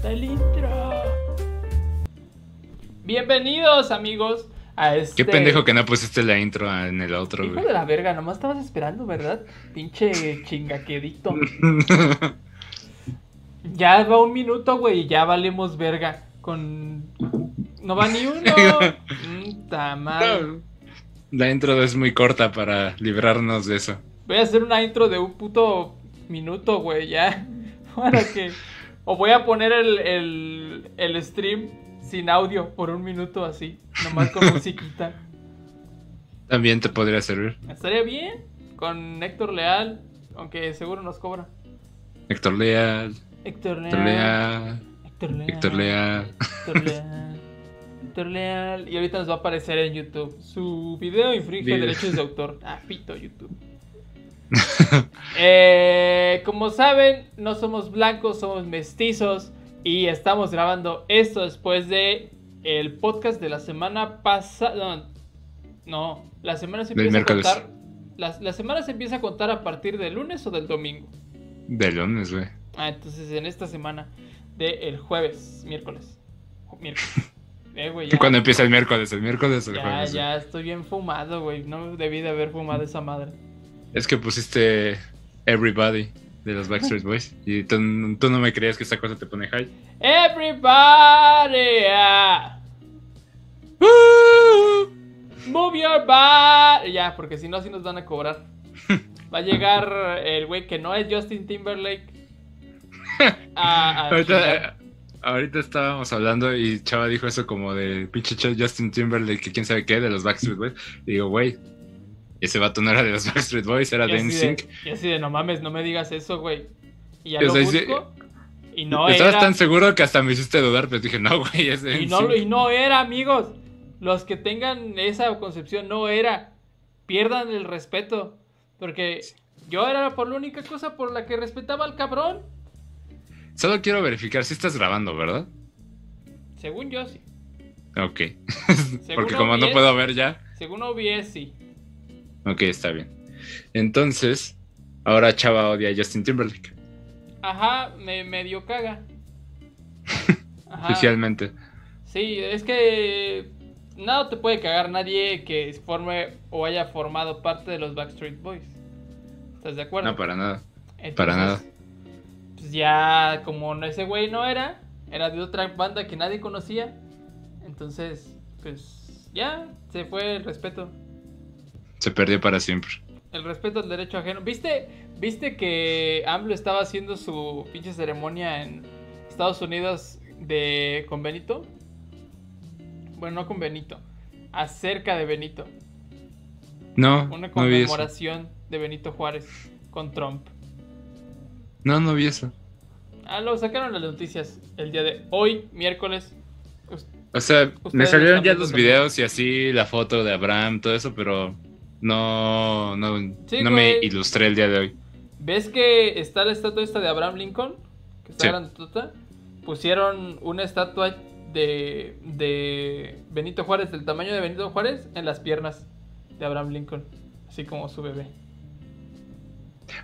está el intro. Bienvenidos, amigos, a este. Qué pendejo que no pusiste la intro en el otro, Hijo güey. de la verga, nomás estabas esperando, ¿verdad? Pinche chingaquedito. Ya va un minuto, güey, y ya valemos verga. Con. No va ni uno. Madre. No. La intro es muy corta para librarnos de eso. Voy a hacer una intro de un puto minuto, güey, ya. Para que. O voy a poner el, el, el stream sin audio por un minuto así. Nomás con musiquita. También te podría servir. Estaría bien. Con Héctor Leal. Aunque seguro nos cobra. Héctor Leal, Héctor Leal. Héctor Leal, Héctor Leal. Héctor Leal. Héctor Leal. Y ahorita nos va a aparecer en YouTube. Su video infringe derechos de autor. Ah, pito YouTube. Eh, como saben, no somos blancos, somos mestizos. Y estamos grabando esto después de el podcast de la semana pasada. No, la semana se Del empieza a contar. La, la semana se empieza a contar a partir del lunes o del domingo. De lunes, güey. Ah, entonces en esta semana de el jueves, miércoles. Miércoles. Eh, güey, ¿Cuándo empieza el miércoles? ¿El miércoles o el ya, jueves? ya estoy bien fumado, güey. No debí de haber fumado esa madre. Es que pusiste Everybody de los Backstreet Boys. Y tú, tú no me creías que esta cosa te pone high. Everybody, ah, move your body. Ya, porque si no, así nos van a cobrar. Va a llegar el güey que no es Justin Timberlake. A, a Ahorita, chingar. eh, ahorita estábamos hablando y Chava dijo eso como de pinche Ch- Justin Timberlake, que quién sabe qué, de los Backstreet Boys. Y digo, güey, ese vato no era de los Backstreet Boys, era de NSYNC. Y así de, no mames, no me digas eso, güey. Y ya O lo sea, busco. Y no Estabas era. tan seguro que hasta me hiciste dudar, pero dije, no, güey, es de Y no, y no era, amigos. Los que tengan esa concepción no era. Pierdan el respeto. Porque yo era por la única cosa por la que respetaba al cabrón. Solo quiero verificar si estás grabando, ¿verdad? Según yo, sí. Ok. Según Porque como no puedo ver ya. Según OBS, sí. Ok, está bien. Entonces, ahora Chava odia a Justin Timberlake. Ajá, me medio caga. Oficialmente. Sí, es que nada te puede cagar nadie que forme o haya formado parte de los Backstreet Boys. ¿Estás de acuerdo? No, para nada. Entonces, para nada. Pues ya, como no- ese güey no era, era de otra banda que nadie conocía. Entonces, pues ya, se fue el respeto. Se perdió para siempre. El respeto al derecho ajeno. ¿Viste, ¿Viste que AMLO estaba haciendo su pinche ceremonia en Estados Unidos de con Benito? Bueno, no con Benito, acerca de Benito. No, Una no conmemoración de Benito Juárez con Trump. No, no vi eso. Ah, lo sacaron las noticias el día de hoy, miércoles. O sea, me salieron ya los videos y así la foto de Abraham, todo eso, pero no, no, Sí, no me ilustré el día de hoy. ¿Ves que está la estatua esta de Abraham Lincoln? Que está Sí. grandotota. Pusieron una estatua de, de Benito Juárez, del tamaño de Benito Juárez, en las piernas de Abraham Lincoln. Así como su bebé.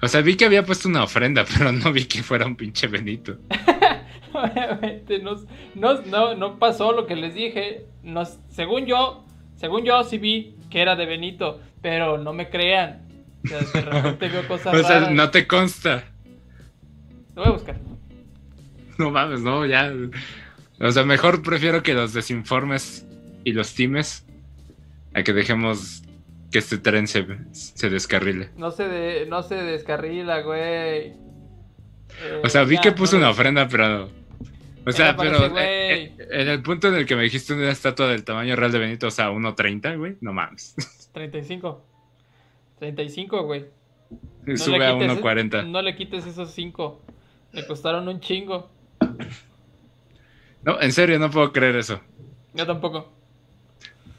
O sea, vi que había puesto una ofrenda, pero no vi que fuera un pinche Benito. Obviamente no, no, no, no pasó lo que les dije. No, según yo, según yo sí vi que era de Benito, pero no me crean. O sea, de repente veo cosas O sea, raras. no te consta. Lo voy a buscar. No mames, no, ya. O sea, mejor prefiero que los desinformes y los times a que dejemos que este tren se, se descarrile. No se, de, no se descarrila, güey. Eh, O sea, vi ya, que puso no, una ofrenda, pero. O sea, pero parece, eh, eh, en el punto en el que me dijiste una estatua del tamaño real de Benito, o sea, 1.30, güey, no mames. 35. 35, güey. No Sube a quites- 1.40. No le quites esos 5. Le costaron un chingo. No, en serio, no puedo creer eso. Yo tampoco.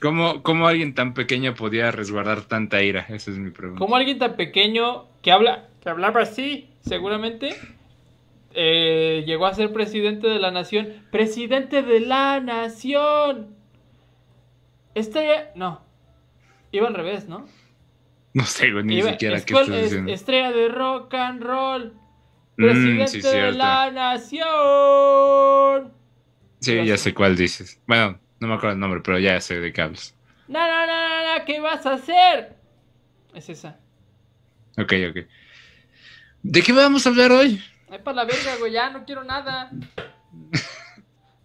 ¿Cómo, cómo alguien tan pequeño podía resguardar tanta ira? Esa es mi pregunta. Como alguien tan pequeño que habla, que hablaba así, seguramente eh, llegó a ser presidente de la nación. ¡Presidente de la nación! Estrella. No. Iba al revés, ¿no? No sé, güey, ni Iba- siquiera qué escuel- estás es- diciendo. estrella de rock and roll. Mm, Presidente sí, de cierto. la nación. Sí, Ya sé. cuál dices. Bueno, no me acuerdo el nombre, pero ya sé de qué hablas. No, no, no, no, no, ¿qué vas a hacer? Es esa. Ok, ok. ¿De qué vamos a hablar hoy? Ay, para la verga, güey, ya no quiero nada.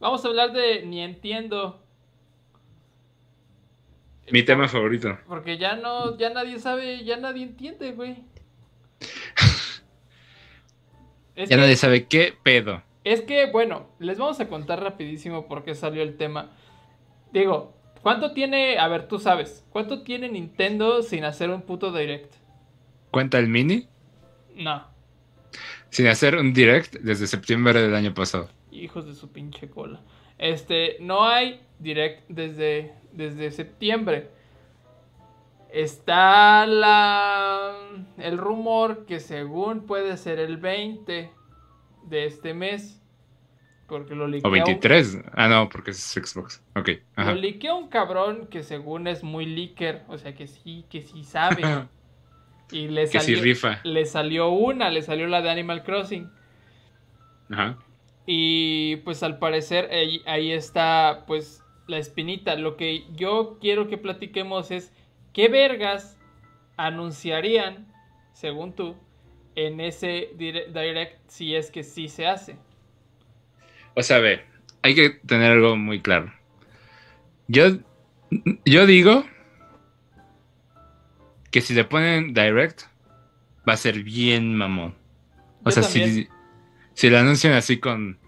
Vamos a hablar de ni entiendo. Mi tema favorito. Porque ya no, ya nadie sabe, ya nadie entiende, güey. Es Ya que- nadie sabe qué pedo. Es que, bueno, les vamos a contar rapidísimo por qué salió el tema. Digo, ¿cuánto tiene, a ver, tú sabes, cuánto tiene Nintendo sin hacer un puto direct? ¿Cuenta el mini? No, Sin hacer un direct desde septiembre del año pasado. hijos de su pinche cola. Este, no hay direct desde, desde septiembre. Está la, el rumor que según puede ser el 20 de este mes. Porque lo O liqueó- 23. Ah, no, porque es Xbox. Ok. Ajá. Lo liquea un cabrón que según es muy leaker, o sea que sí, que sí sabe. Y le que sí salió, rifa. le salió una, le salió la de Animal Crossing. Ajá. Y pues al parecer ahí, ahí está pues la espinita. Lo que yo quiero que platiquemos es qué vergas anunciarían, según tú, en ese dire- direct si es que sí se hace. O sea, ve, hay que tener algo muy claro. Yo, yo digo que si le ponen direct, va a ser bien mamón. O Yo sea, si, si lo anuncian así con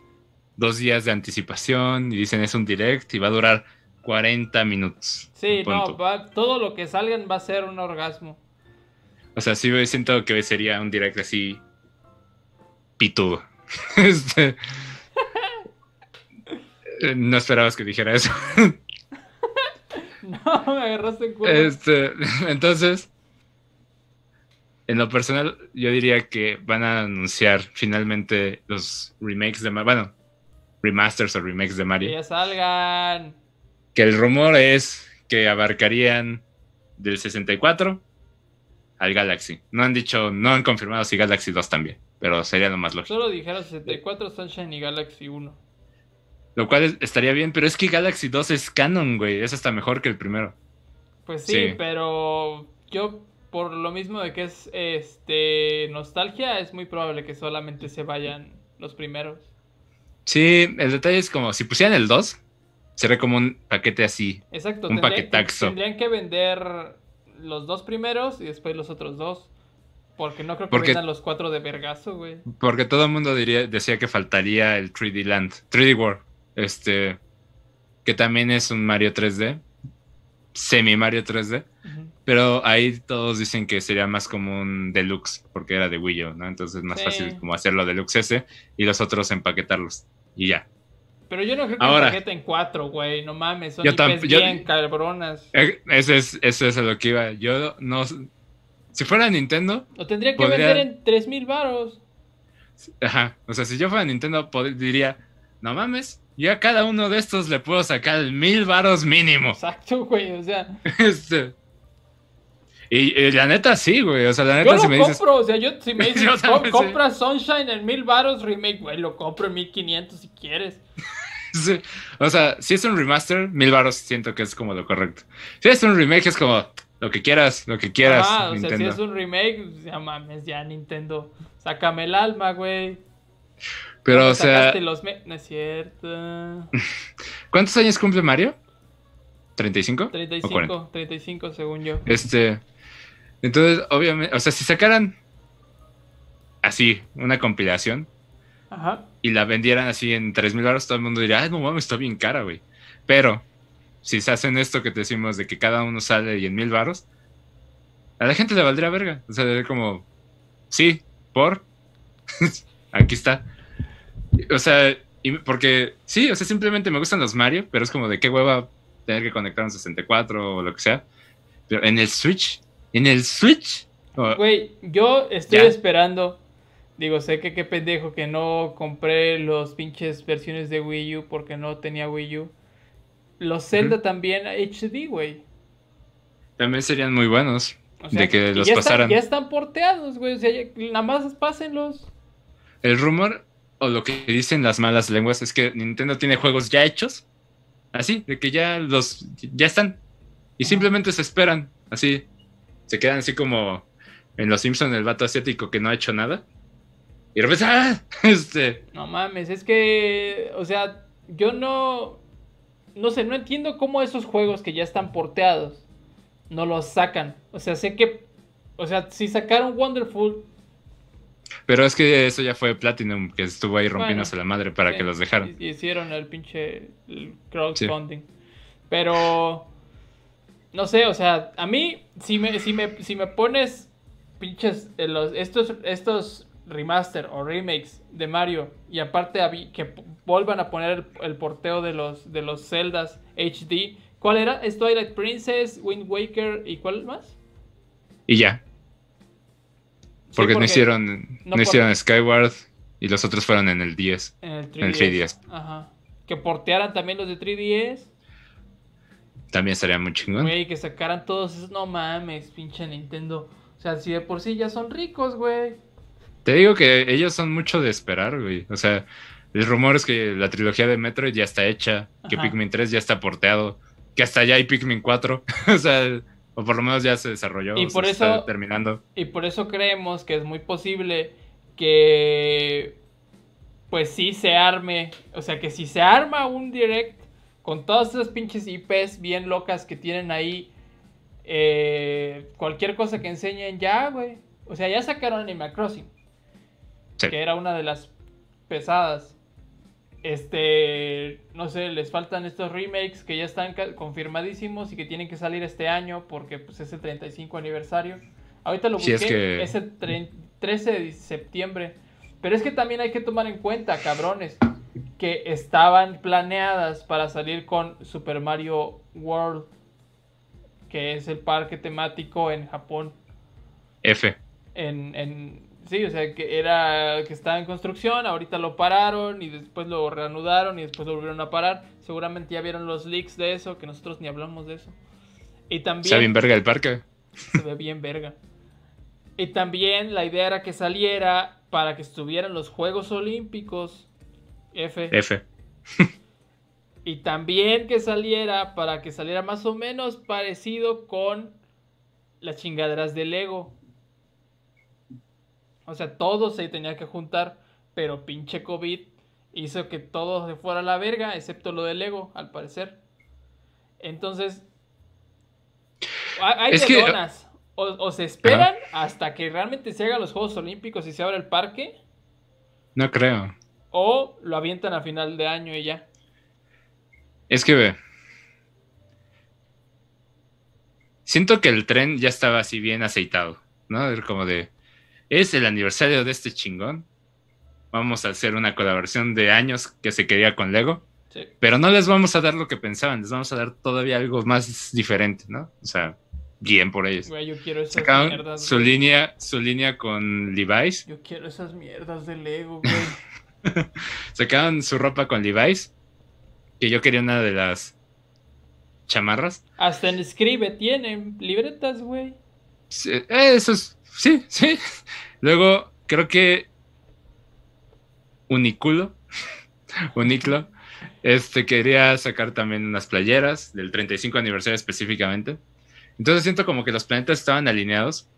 dos días de anticipación y dicen es un direct y va a durar 40 minutos. Sí, no, va- todo lo que salgan va a ser un orgasmo. O sea, sí me siento que sería un direct así pitudo. Este, no esperabas que dijera eso. No, me agarraste en curva. Este, entonces, en lo personal, yo diría que van a anunciar finalmente los remakes de Mario. Bueno, remasters o remakes de Que Mario. ya salgan. Que el rumor es que abarcarían del 64 al Galaxy. No han dicho, no han confirmado si Galaxy 2 también, pero sería lo más lógico. Solo dijeron 64 Sunshine y Galaxy 1. Lo cual es- estaría bien, pero es que Galaxy 2 es canon, güey. Es hasta mejor que el primero. Pues sí, Sí. pero yo por lo mismo de que es este nostalgia, es muy probable que solamente se vayan los primeros. Sí, el detalle es como si pusieran el 2, sería como un paquete así. Exacto, Un tendrían- paquetaxo. Tendrían que vender los dos primeros y después los otros dos. Porque no creo que Porque- vendan los cuatro de vergazo, güey. Porque todo el mundo diría, decía que faltaría el 3D Land, 3D World, este, que también es un Mario 3D, semi Mario 3D, Ujú. Pero ahí todos dicen que sería más como un deluxe, porque era de Wii U, ¿no? Entonces es más Sí. fácil como hacerlo deluxe ese y los otros empaquetarlos y ya. Pero yo no creo que Ahora. paqueten cuatro, güey. No mames, son Yo IPs yo- bien cabronas. Eh, Ese es, eso es a lo que iba. Yo no, si fuera Nintendo, Lo tendría que Podría- vender en 3000 varos. Ajá, o sea, si yo fuera Nintendo, diría, no mames, yo a cada uno de estos le puedo sacar mil varos mínimo. Exacto, güey. O sea, Este. Y, y la neta sí, güey. O sea, la yo neta lo si me dices. compro. O sea, yo si me dices, Yo "Com- también, sí. compra Sunshine en 1000 varos remake, güey, lo compro en 1500 si quieres. sí, O sea, si es un remaster, mil varos siento que es como lo correcto. Si es un remake, es como lo que quieras, lo que quieras. O sea, si es un remake, pues, ya mames, ya Nintendo. Sácame el alma, güey. Pero, o sea, los No es cierto. ¿cuántos años cumple Mario? ¿35? ¿O 40? 35, 35 según yo. Este. Entonces, obviamente, o sea, si sacaran así una compilación Ajá. y la vendieran así en 3000 baros, todo el mundo diría, ay, no mames, está bien cara, güey. Pero, si se hacen esto que te decimos de que cada uno sale y en mil baros, a la gente le valdría verga. O sea, como, sí, por, aquí está. O sea, y- porque, sí, o sea, simplemente me gustan los Mario, pero es como de qué hueva tener que conectar un 64 o lo que sea. Pero en el Switch, en el Switch, Güey, yo estoy Ya. esperando. Digo, sé que qué pendejo que no compré los pinches versiones de Wii U porque no tenía Wii U. Los Zelda también HD, güey. también serían muy buenos. O sea, De que los ya están- pasaran. ya están porteados, güey. O sea, ya- nada más pásenlos. el rumor o lo que dicen las malas lenguas es que Nintendo tiene juegos ya hechos, así, de que ya los ya están y simplemente se esperan, así, se quedan así como en Los Simpsons el vato asiático que no ha hecho nada. Y de repente, ¡ah! Este. No mames, es que, o sea, yo no, no sé, no entiendo cómo esos juegos que ya están porteados no los sacan. O sea, sé que, o sea, si sacaron Wonderful, Pero es que eso ya fue Platinum, que estuvo ahí rompiéndose la madre para Sí, que los dejaran. y- Hicieron el pinche crowdfunding. Pero no sé, o sea, a mí si me si me si me pones pinches eh, los estos estos remaster o remakes de Mario y aparte que vuelvan a poner el, porteo de los de los Zeldas HD, ¿cuál era? ¿Es Twilight Princess, Wind Waker y cuál más? Y ya. Sí, Porque, no hicieron, no no, por- hicieron Skyward y los otros fueron en el 10. en el 3DS. en el 3DS. Ajá. Que portearan también los de 3DS. También estaría muy chingón. Güey, que sacaran todos esos. No mames, pinche Nintendo. O sea, si de por sí ya son ricos, güey. Te digo que ellos son mucho de esperar, güey. O sea, el rumor es que la trilogía de Metroid ya está hecha, que Ajá. Pikmin 3 ya está porteado, que hasta ya hay Pikmin 4. o sea, o por lo menos ya se desarrolló. Y por se eso- está terminando. Y por eso creemos que es muy posible que. Pues sí se arme. O sea, que si se arma un direct con todas esas pinches IPs bien locas que tienen ahí. eh, cualquier cosa que enseñen ya, güey. O sea, ya sacaron Animal Crossing. Sí. que era una de las pesadas. Este, no sé, les faltan estos remakes que ya están confirmadísimos y que tienen que salir este año porque pues, es el 35 aniversario. Ahorita lo Sí, busqué, es es, que- el tre- 13 de septiembre. Pero es que también hay que tomar en cuenta, cabrones, que estaban planeadas para salir con Super Mario World, que es el parque temático en Japón F. en, en sí, o sea, que era que estaba en construcción, ahorita lo pararon y después lo reanudaron y después lo volvieron a parar. Seguramente ya vieron los leaks de eso, que nosotros ni hablamos de eso. Y también Está bien verga el parque. se ve bien verga. Y también la idea era que saliera para que estuvieran los Juegos Olímpicos F. F. Y también que saliera para que saliera más o menos parecido con las chingaderas de Lego. O sea, todo se tenía que juntar, pero pinche COVID hizo que todo se fuera a la verga, excepto lo de Lego, al parecer. Entonces, ha- hay Es que- donas. O, o se esperan hasta que realmente se hagan los Juegos Olímpicos y se abra el parque, No creo. O lo avientan a final de año y ya. Es que ve. Siento que el tren ya estaba así bien aceitado, ¿no? Era Como de, es el aniversario de este chingón. Vamos a hacer una colaboración de años que se quería con Lego, Sí. pero no les vamos a dar lo que pensaban, les vamos a dar todavía algo más diferente, ¿no? O sea, bien por ellos. Güey, yo quiero esas Sacaron mierdas. su güey. línea, su línea con Levi's, Yo quiero esas mierdas de Lego, güey. sacaron su ropa con Levi's, que yo quería una de las chamarras. Hasta en Escribe tienen libretas, güey. Sí, eh, Eso es. Sí, sí. Luego, creo que. Uniculo. Uniclo. Este quería sacar también unas playeras del 35 aniversario específicamente. Entonces siento como que los planetas estaban alineados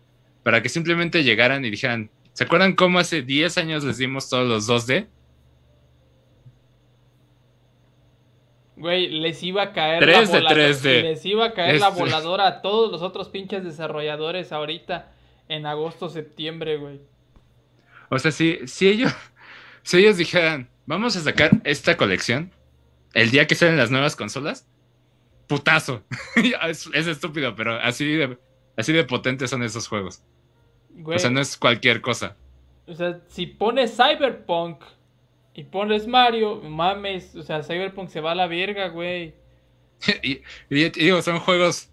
para que simplemente llegaran y dijeran: ¿Se acuerdan cómo hace 10 años les dimos todos los 2D? Güey, les iba a caer 3 de la voladora. 3D. Les iba a caer la Este- voladora a todos los otros pinches desarrolladores ahorita en agosto, septiembre, güey. O sea, si, si ellos, si ellos dijeran, vamos a sacar esta colección el día que salen las nuevas consolas, putazo. es, es estúpido, pero así de, así de potentes son esos juegos. Güey, O sea, no es cualquier cosa. o sea, si pones Cyberpunk y pones Mario, mames, o sea, Cyberpunk se va a la verga, güey. y, y digo, son juegos.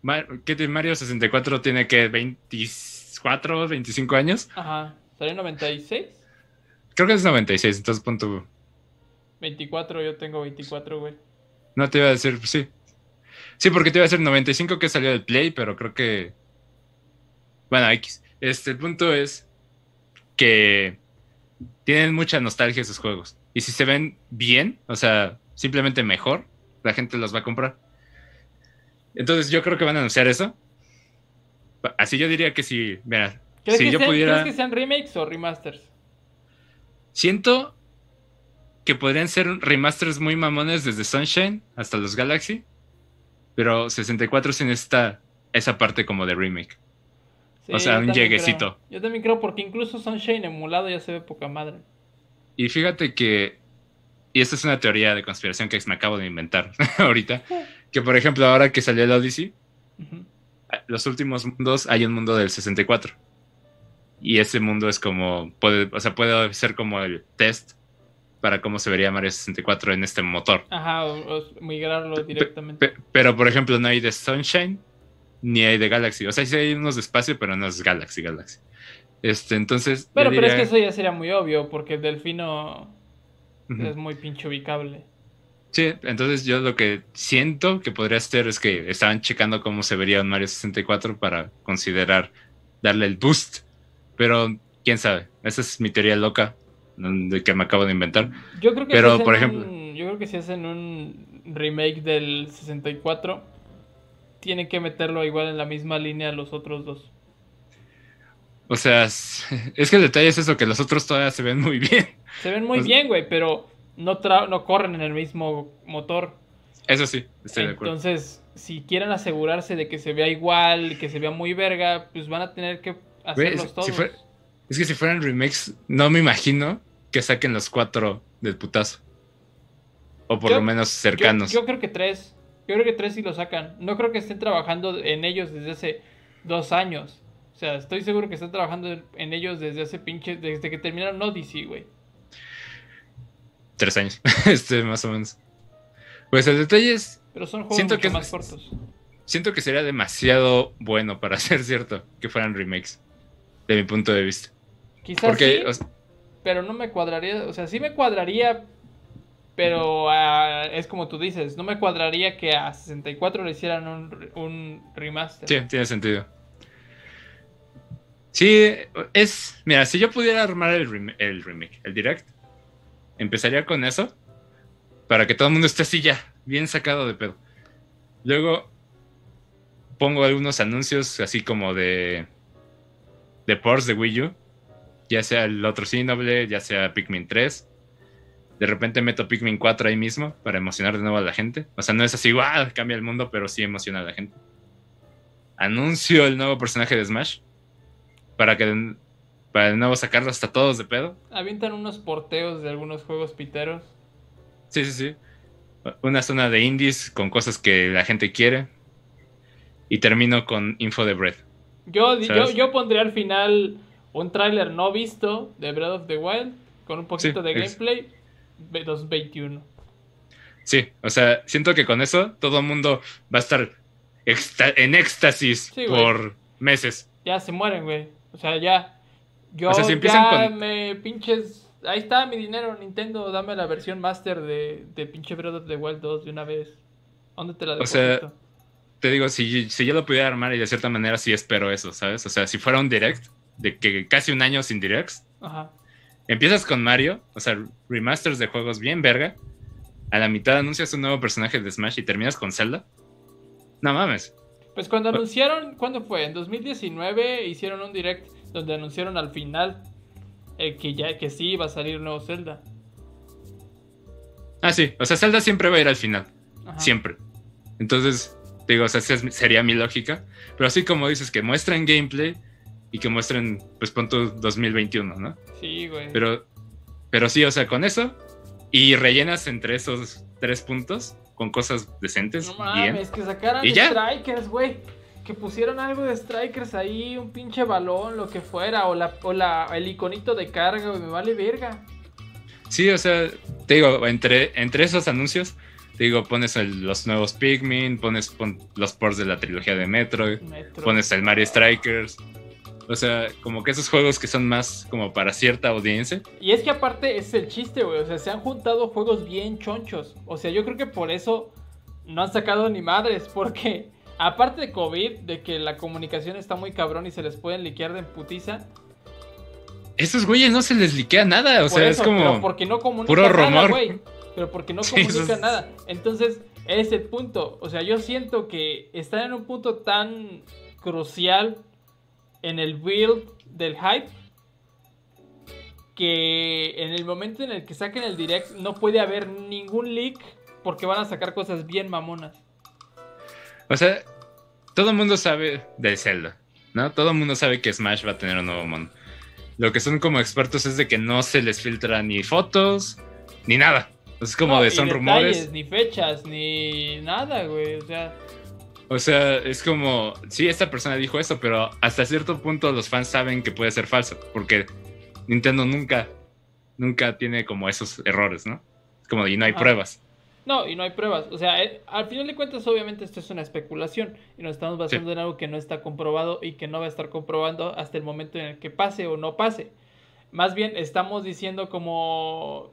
Ma- ¿Qué te- Mario 64 tiene que 24, 25 años? Ajá, ¿salió en 96? Creo que es 96, entonces pon tu- 24, yo tengo 24, güey. No te iba a decir, sí. Sí, porque te iba a decir 95 que salió del Play, pero creo que. Bueno, X. Este, el punto es que tienen mucha nostalgia esos juegos. Y si se ven bien, o sea, simplemente mejor, la gente los va a comprar. Entonces yo creo que van a anunciar eso. Así yo diría que si, mira, ¿Crees, si que yo sean, pudiera... ¿Crees que sean remakes o remasters? Siento que podrían ser remasters muy mamones desde Sunshine hasta los Galaxy, pero 64 sí necesita esa parte como de remake. Sí, o sea, un lleguecito. creo. Yo también creo porque incluso Sunshine emulado ya se ve poca madre. Y fíjate que, y esta es una teoría de conspiración que me acabo de inventar ahorita, que por ejemplo ahora que salió el Odyssey, los últimos mundos hay un mundo del 64. Y ese mundo es como, puede, o sea, puede ser como el test para cómo se vería Mario 64 en este motor. Ajá, o, o migrarlo directamente. Pe- pero por ejemplo no hay de Sunshine ni hay de Galaxy. O sea, sí hay unos de espacio, pero no es Galaxy, Galaxy. Este, entonces... Pero, pero es que eso ya sería muy obvio, porque Delfino Ujú. es muy pinche ubicable. Sí, entonces yo lo que siento que podría ser es que estaban checando cómo se vería un Mario 64 para considerar darle el boost. Pero quién sabe, esa es mi teoría loca de que me acabo de inventar. Yo creo que Pero, si por ejemplo- un- yo creo que si hacen un remake del 64, tienen que meterlo igual en la misma línea los otros dos. O sea, es que el detalle es eso, que los otros todavía se ven muy bien. Se ven muy bien, güey, pero no, tra- no corren en el mismo motor. Eso sí, estoy de acuerdo. Entonces, si quieren asegurarse de que se vea igual, que se vea muy verga, pues van a tener que hacerlos todos. Es que si fueran remakes, no me imagino que saquen los cuatro del putazo. O por Yo- lo menos cercanos. Yo, yo creo que tres. Yo creo que tres sí lo sacan. No creo que estén trabajando en ellos desde hace dos años. O sea, estoy seguro que están trabajando en ellos desde hace pinche. Desde que terminaron Odyssey, güey. Tres años, este, más o menos. Pues el detalle es, Pero son juegos Siento mucho que más cortos. siento que sería demasiado bueno para ser cierto que fueran remakes, de mi punto de vista. Quizás Porque, sí, o sea, pero no me cuadraría. O sea, sí me cuadraría. Pero ah, es como tú dices, no me cuadraría que a 64 le hicieran un, un remaster. sí, tiene sentido. Sí, es, mira, si yo pudiera armar el, el remake, el direct, empezaría con eso, para que todo el mundo esté así ya, bien sacado de pedo. Luego pongo algunos anuncios así como de de ports de Wii U, ya sea el otro Xenoblade, ya sea Pikmin 3. De repente meto Pikmin 4 ahí mismo para emocionar de nuevo a la gente. O sea, no es así, ¡guau! Cambia el mundo, pero sí emociona a la gente. Anuncio el nuevo personaje de Smash para que de- para de nuevo sacarlo hasta todos de pedo. Avientan unos porteos de algunos juegos piteros. Sí, sí, sí. Una zona de indies con cosas que la gente quiere. Y termino con info de Breath. Yo, yo, yo pondré al final un tráiler no visto de Breath of the Wild con un poquito Sí, de gameplay. 2021. Sí, o sea, siento que con eso todo el mundo va a estar en éxtasis Sí, por meses. Ya se mueren, güey. O sea, ya. Yo O sea, si empiezan ya con- me pinches. Ahí está mi dinero, Nintendo. Dame la versión master de, de pinche Breath of the Wild 2 de una vez. ¿Dónde te la O sea? Te digo, si, si yo lo pudiera armar y de cierta manera sí espero eso, ¿sabes? O sea, si fuera un direct, de que casi un año sin directs, Ajá. Empiezas con Mario, o sea, remasters de juegos bien verga, a la mitad anuncias un nuevo personaje de Smash y terminas con Zelda. No mames. Pues cuando Bu- anunciaron, ¿cuándo fue? En 2019 hicieron un direct donde anunciaron al final eh, que ya que sí iba a salir un nuevo Zelda. Ah, sí, o sea, Zelda siempre va a ir al final. Ajá. Siempre. Entonces, digo, o sea, esa sería mi lógica. Pero así como dices, que muestren gameplay y que muestren, pues pon tu 2021, ¿no? Sí, güey. Pero, pero sí, o sea, con eso y rellenas entre esos tres puntos con cosas decentes, No bien. mames, que sacaran ¿Y ya? Strikers, güey. Que pusieron algo de Strikers ahí, un pinche balón, lo que fuera, o la, o la el iconito de carga, güey, me vale verga. Sí, o sea, te digo, entre, entre esos anuncios, te digo, pones el- los nuevos Pikmin, pones pon- los ports de la trilogía de Metroid, Metro. pones el Mario Strikers. O sea, como que esos juegos que son más como para cierta audiencia. Y es que aparte es el chiste, güey. O sea, se han juntado juegos bien chonchos. O sea, yo creo que por eso no han sacado ni madres. Porque aparte de COVID, de que la comunicación está muy cabrón y se les pueden liquear de putiza. esos güeyes no se les liquea nada, o sea, eso, es como... pero porque no comunica puro nada, rumor. güey. Pero porque no Sí, comunica eso es- nada. Entonces, ese es el punto. O sea, yo siento que están en un punto tan crucial en el build del hype que en el momento en el que saquen el direct no puede haber ningún leak porque van a sacar cosas bien mamonas. O sea, todo el mundo sabe de Zelda, ¿no? Todo el mundo sabe que Smash va a tener un nuevo mono. Lo que son como expertos es de que no se les filtra ni fotos, ni nada. Es como No, de son detalles, rumores. Ni fechas, ni nada, güey. O sea, O sea, es como, sí, esta persona dijo eso, pero hasta cierto punto los fans saben que puede ser falso, porque Nintendo nunca, nunca tiene como esos errores, ¿no? Es como, y no hay Ah. pruebas. No, y no hay pruebas. O sea, eh, al final de cuentas, obviamente esto es una especulación y nos estamos basando en algo que no está comprobado y que no va a estar comprobando hasta el momento en el que pase o no pase. Más bien estamos diciendo como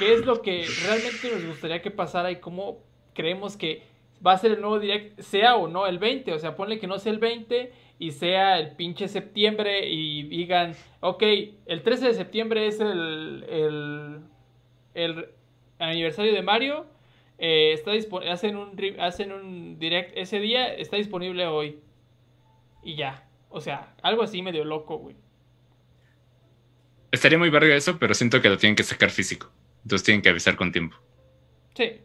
qué es lo que realmente nos gustaría que pasara y cómo creemos que va a ser el nuevo direct, sea o no el 20. O sea, ponle que no sea el 20 y sea el pinche septiembre y digan, ok, el 13 de septiembre es el, el, el aniversario de Mario. eh, está hacen, un, hacen un direct ese día, está disponible hoy. Y ya. O sea, algo así medio loco, güey. Estaría muy verga eso, pero siento que lo tienen que sacar físico. Entonces tienen que avisar con tiempo. Sí.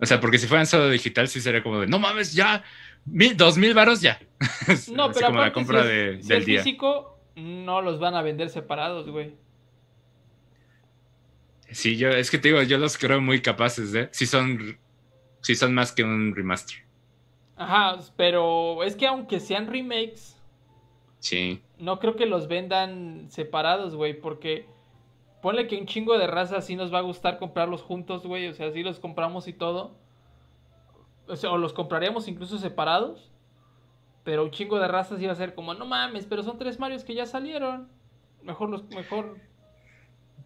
O sea, porque si fueran solo digital, sí sería como de, no mames, ya, mil, dos mil varos ya. No, pero como la compra si es, de- si del es día. físico, no los van a vender separados, güey. Sí, yo, es que te digo, yo los creo muy capaces de, si son, si son más que un remaster. Ajá, pero es que aunque sean remakes, Sí. no creo que los vendan separados, güey, porque ponle que un chingo de razas sí nos va a gustar comprarlos juntos, güey, o sea, sí los compramos y todo. O sea, o los compraríamos incluso separados, pero un chingo de razas iba a ser como, no mames, pero son tres Marios que ya salieron. Mejor los, mejor.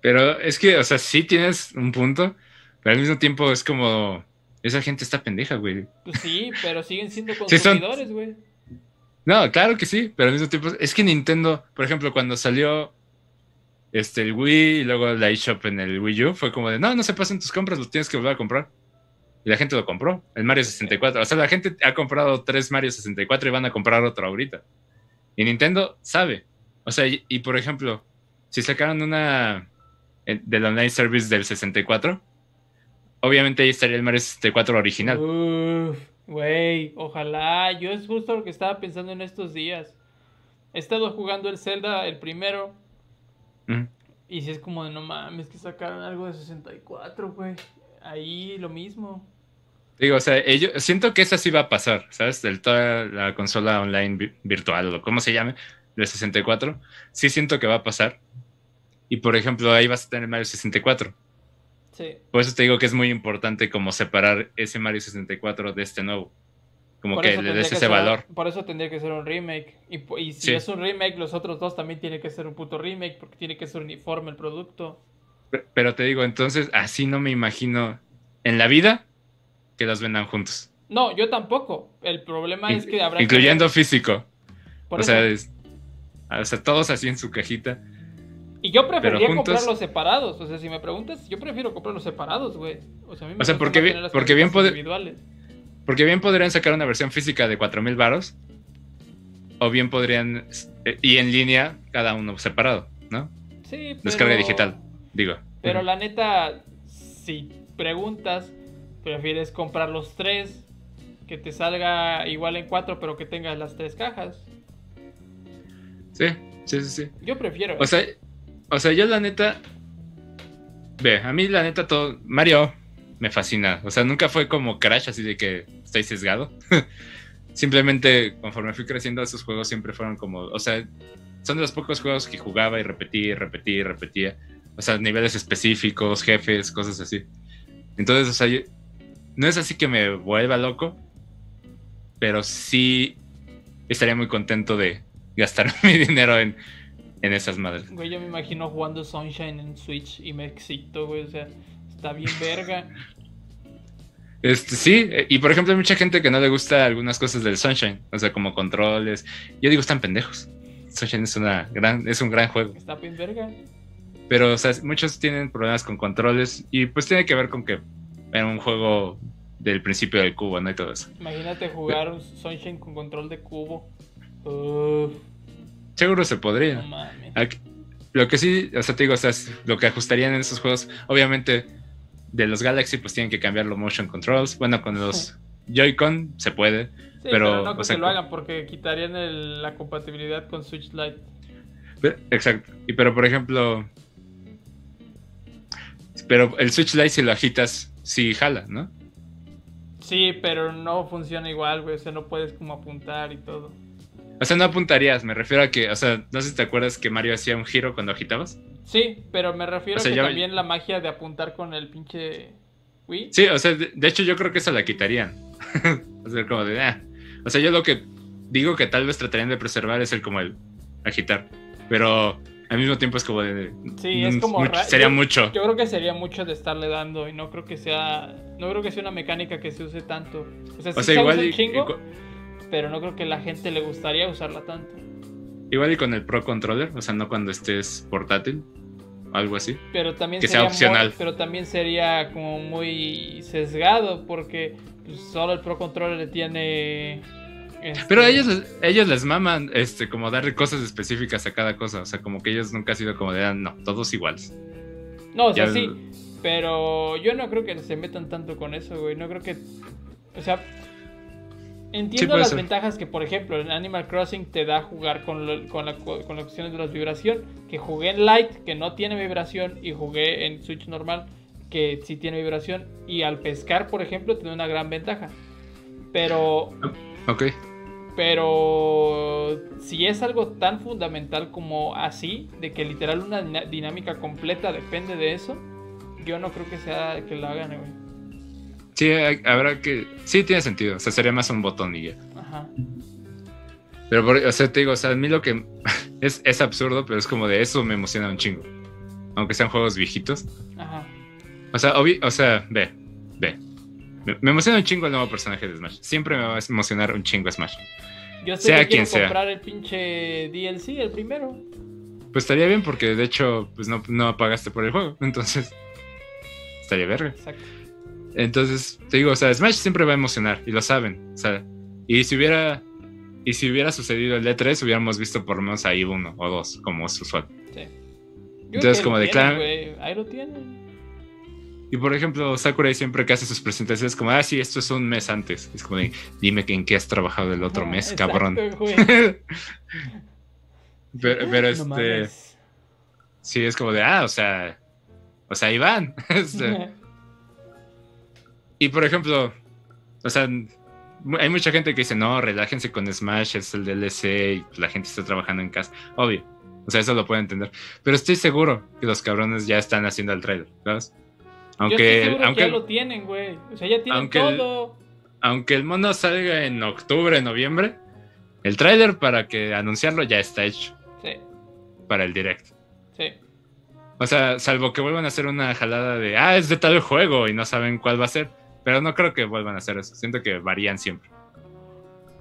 Pero es que, o sea, sí tienes un punto, pero al mismo tiempo es como, esa gente está pendeja, güey. Pues sí, pero siguen siendo Sí, son- consumidores, güey. No, claro que sí, pero al mismo tiempo, es que Nintendo, por ejemplo, cuando salió este, el Wii y luego la eShop en el Wii U, fue como de, no, no se pasen tus compras, lo tienes que volver a comprar. Y la gente lo compró, el Mario 64. O sea, la gente ha comprado tres Mario 64 y van a comprar otro ahorita. Y Nintendo sabe. O sea, y, y por ejemplo, si sacaran una eh, del online service del 64, obviamente ahí estaría el Mario 64 original. Uf, güey, ojalá. Yo es justo lo que estaba pensando en estos días. He estado jugando el Zelda, el primero, Mm. y si es como de no mames, que sacaron algo de 64, güey. Ahí lo mismo. Digo, o sea, ellos, siento que esa sí va a pasar, ¿sabes? Del toda la consola online vi- virtual o como se llame, del 64. Sí siento que va a pasar. Y por ejemplo, ahí vas a tener Mario 64. Sí. Por eso te digo que es muy importante como separar ese Mario 64 de este nuevo. Como Por que le des ese ser- valor. Por eso tendría que ser un remake. Y, si Sí. es un remake, los otros dos también tiene que ser un puto remake, porque tiene que ser uniforme el producto. Pe- Pero te digo, entonces, así no me imagino en la vida que los vendan juntos. No, yo tampoco. El problema es que habrá que- Incluyendo físico. Por o, eso- sea, es- o sea, todos así en su cajita. Y yo preferiría juntos- comprarlos separados. O sea, si me preguntas, yo prefiero comprarlos separados, güey. O sea, a mí me O sea, porque bien- porque bien individuales. Porque bien podrían sacar una versión física de 4000 varos. O bien podrían. eh, Y en línea, cada uno separado, ¿no? Sí, pero... Descarga digital, digo. Pero la neta, si preguntas, prefieres comprar los tres, que te salga igual en cuatro, pero que tengas las tres cajas. Sí, sí, sí, sí. Yo prefiero. O sea, o sea, yo la neta. Ve, a mí la neta todo. Mario me fascina. O sea, nunca fue como Crash, así de que estoy sesgado. Simplemente, conforme fui creciendo, esos juegos siempre fueron como. O sea, son de los pocos juegos que jugaba y repetía y repetía repetía. O sea, niveles específicos, jefes, cosas así. Entonces, o sea, no es así que me vuelva loco, pero sí estaría muy contento de gastar mi dinero en, en esas madres. Güey, yo me imagino jugando Sunshine en Switch y me excito, güey. O sea, está bien verga. Este, sí, eh, y por ejemplo hay mucha gente que no le gusta algunas cosas del Sunshine, o sea, como controles. Yo digo, están pendejos. Sunshine es, una gran, es un gran juego. Está bien verga. Pero, o sea, muchos tienen problemas con controles y pues tiene que ver con que era un juego del principio del cubo, ¿no? Y todo eso. Imagínate jugar un Sunshine con control de cubo. Uf, Seguro se podría. no mames. Aquí- Lo que sí, o sea, te digo, o sea, lo que ajustarían en esos juegos, obviamente, de los Galaxy, pues tienen que cambiar los motion controls. Bueno, con los Joy-Con se puede. Sí, pero, pero, no creo o sea, que lo hagan porque quitarían el- la compatibilidad con Switch Lite. Pero- exacto. Y pero, por ejemplo, pero el Switch Lite, si lo agitas, sí jala, ¿no? Sí, pero no funciona igual, güey. O sea, no puedes como apuntar y todo. O sea, no apuntarías, me refiero a que, o sea, no sé si te acuerdas que Mario hacía un giro cuando agitabas. Sí, pero me refiero O sea, que también la magia de apuntar con el pinche Wii. Sí, o sea, de, de hecho yo creo que eso la quitarían. o sea, como de, ah. O sea, yo lo que digo que tal vez tratarían de preservar es el como el agitar. Pero al mismo tiempo es como de... Sí, es mm, como mucho- sería yo- mucho. Yo creo que sería mucho de estarle dando y no creo que sea no creo que sea una mecánica que se use tanto. O sea, sí o sea, se igual usa y, un chingo, y pero no creo que la gente le gustaría usarla tanto. Igual y con el Pro Controller, o sea, no cuando estés portátil, algo así. Pero también Que sea sería opcional. muy- pero también sería como muy sesgado porque pues, solo el Pro Controller le tiene este, Pero a ellos, les- ellos les maman este, como darle cosas específicas a cada cosa. O sea, como que ellos nunca han sido como de, ah, no, todos iguales. No, o sea, Ya- sí, pero yo no creo que se metan tanto con eso, güey. No creo que. O sea, entiendo las ser. ventajas que, por ejemplo, en Animal Crossing te da jugar con, lo- con, la, con las cuestiones de la vibración. Que jugué en Lite, que no tiene vibración, y jugué en Switch normal, que sí tiene vibración. Y al pescar, por ejemplo, tiene una gran ventaja. Pero Ok. pero si es algo tan fundamental como así, de que literal una dinámica completa depende de eso, yo no creo que sea que lo hagan, güey. Sí, hay- habrá que. Sí, tiene sentido. O sea, sería más un botón y ya. Ajá. Pero, por- o sea, te digo, o sea, a mí lo que es, es absurdo, pero es como de eso me emociona un chingo. Aunque sean juegos viejitos. Ajá. O sea, obvi- o sea, ve, ve. Me, emociona un chingo el nuevo personaje de Smash. Siempre me va a emocionar un chingo Smash. Yo sé Sea que quien sea. comprar el pinche DLC, el primero. Pues estaría bien porque de hecho, pues no, no pagaste por el juego. Entonces, estaría verga. Exacto. Entonces, te digo, o sea, Smash siempre va a emocionar y lo saben. O sea, y si hubiera y si hubiera sucedido el D3, hubiéramos visto por lo menos ahí uno o dos, como es usual. Sí. Entonces, como de claro-. Ahí lo tienen. Y por ejemplo, Sakurai siempre que hace sus presentaciones, como, ah, sí, esto es un mes antes. Es como de, dime que en qué has trabajado el otro Ajá, mes, exacto, cabrón. pero, pero No este, mames. sí, es como de, ah, o sea, o sea, van. Este, y por ejemplo, o sea, hay mucha gente que dice, no, relájense con Smash, es el DLC y la gente está trabajando en casa. Obvio. O sea, eso lo puedo entender. Pero estoy seguro que los cabrones ya están haciendo el trailer, ¿sabes? Yo Aunque, estoy seguro que aunque, ya lo tienen, güey. O sea, ya tienen aunque el- todo. aunque el mono salga en octubre, noviembre, el tráiler para que anunciarlo ya está hecho Sí, para el direct. sí. O sea, salvo que vuelvan a hacer una jalada de, ah, es de tal juego y no saben cuál va a ser. Pero no creo que vuelvan a hacer eso. Siento que varían siempre.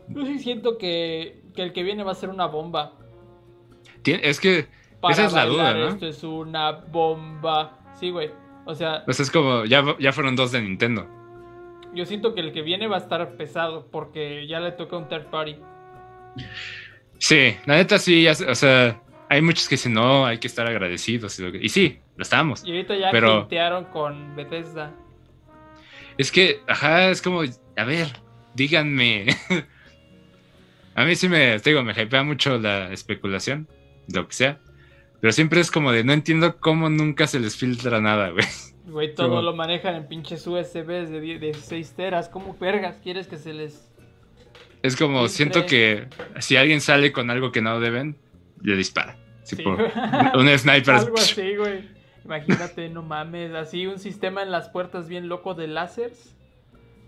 Yo sí siento que, que el que viene va a ser una bomba. Tien- es que, Para Esa es la duda, ¿no? Esto es una bomba. Sí, güey. O sea, sea, es como, ya, ya fueron dos de Nintendo. yo siento que el que viene va a estar pesado porque ya le toca un third party. Sí, la neta sí, ya o sea, hay muchos que dicen, no, hay que estar agradecidos. Y, sí, lo estamos. Y ahorita ya Pero- con Bethesda. Es que, ajá, es como, a ver, díganme. a mí sí me, te digo, me hypea mucho la especulación, lo que sea. Pero siempre es como de, no entiendo cómo nunca se les filtra nada, güey. Güey, todo lo manejan en pinches USBs de 10 16 teras. ¿Cómo vergas quieres que se les.? Es como, Filtre. siento que si alguien sale con algo que no deben, le dispara. Sí, un sniper. Algo así, güey. Imagínate, no mames. Así un sistema en las puertas bien loco de láseres.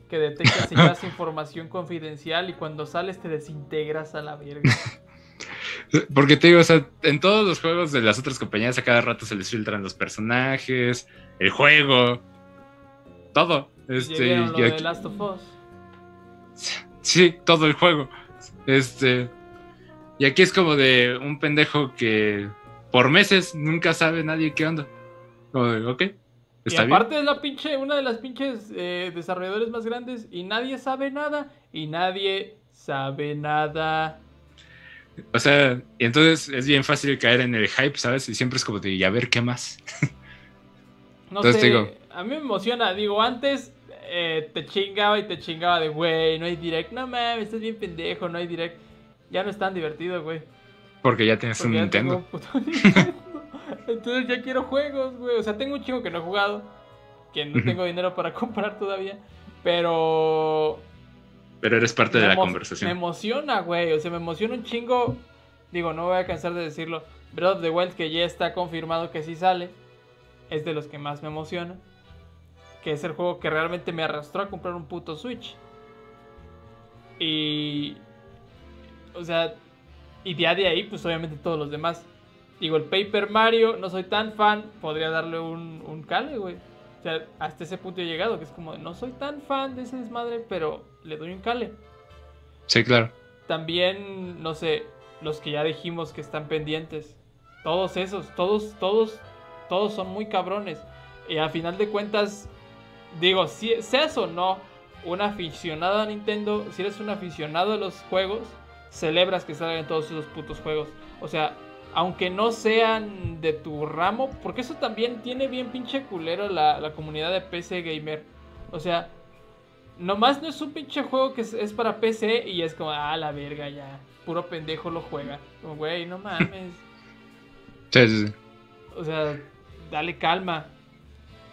Que detecta si das información confidencial y cuando sales te desintegras a la verga. Porque te digo, o sea, en todos los juegos de las otras compañías a cada rato se les filtran los personajes, el juego, todo. Este, ¿Ya vieron lo y de Last of Us? Sí, todo el juego. Este. Y aquí es como de un pendejo que por meses nunca sabe nadie qué onda. Ok, está y aparte es la pinche, una de las pinches eh, desarrolladores más grandes y nadie sabe nada. Y nadie sabe nada. O sea, y entonces es bien fácil caer en el hype, ¿sabes? Y siempre es como de, y a ver qué más. no sé, a mí me emociona. Digo, antes eh, te chingaba y te chingaba de, güey, no hay direct. No mames, estás bien pendejo, no hay direct. Ya no es tan divertido, güey. Porque ya tienes un Nintendo. Entonces ya quiero juegos, güey. O sea, tengo un chingo que no he jugado. Que no tengo dinero para comprar todavía. Pero pero eres parte de la conversación. Me emociona, güey. O sea, me emociona un chingo. Digo, no voy a cansar de decirlo. Breath of the Wild, que ya está confirmado que sí sale. Es de los que más me emociona. Que es el juego que realmente me arrastró a comprar un puto Switch. Y. O sea. Y de ahí, pues obviamente todos los demás. Digo, el Paper Mario, no soy tan fan. Podría darle un, un cale, güey. O sea, hasta ese punto he llegado, que es como, no soy tan fan de ese desmadre, pero le doy un cale. Sí, claro. También, no sé, los que ya dijimos que están pendientes. Todos esos, todos, todos, todos son muy cabrones. Y a final de cuentas, digo, si seas o no un aficionado a Nintendo, si eres un aficionado a los juegos, celebras que salgan todos esos putos juegos. O sea, aunque no sean de tu ramo, porque eso también tiene bien pinche culero la, comunidad de PC gamer. O sea, nomás no es un pinche juego que es, para PC y es como, ah, la verga ya, puro pendejo lo juega. Como, güey, no mames. Sí, sí, sí. O sea, dale calma.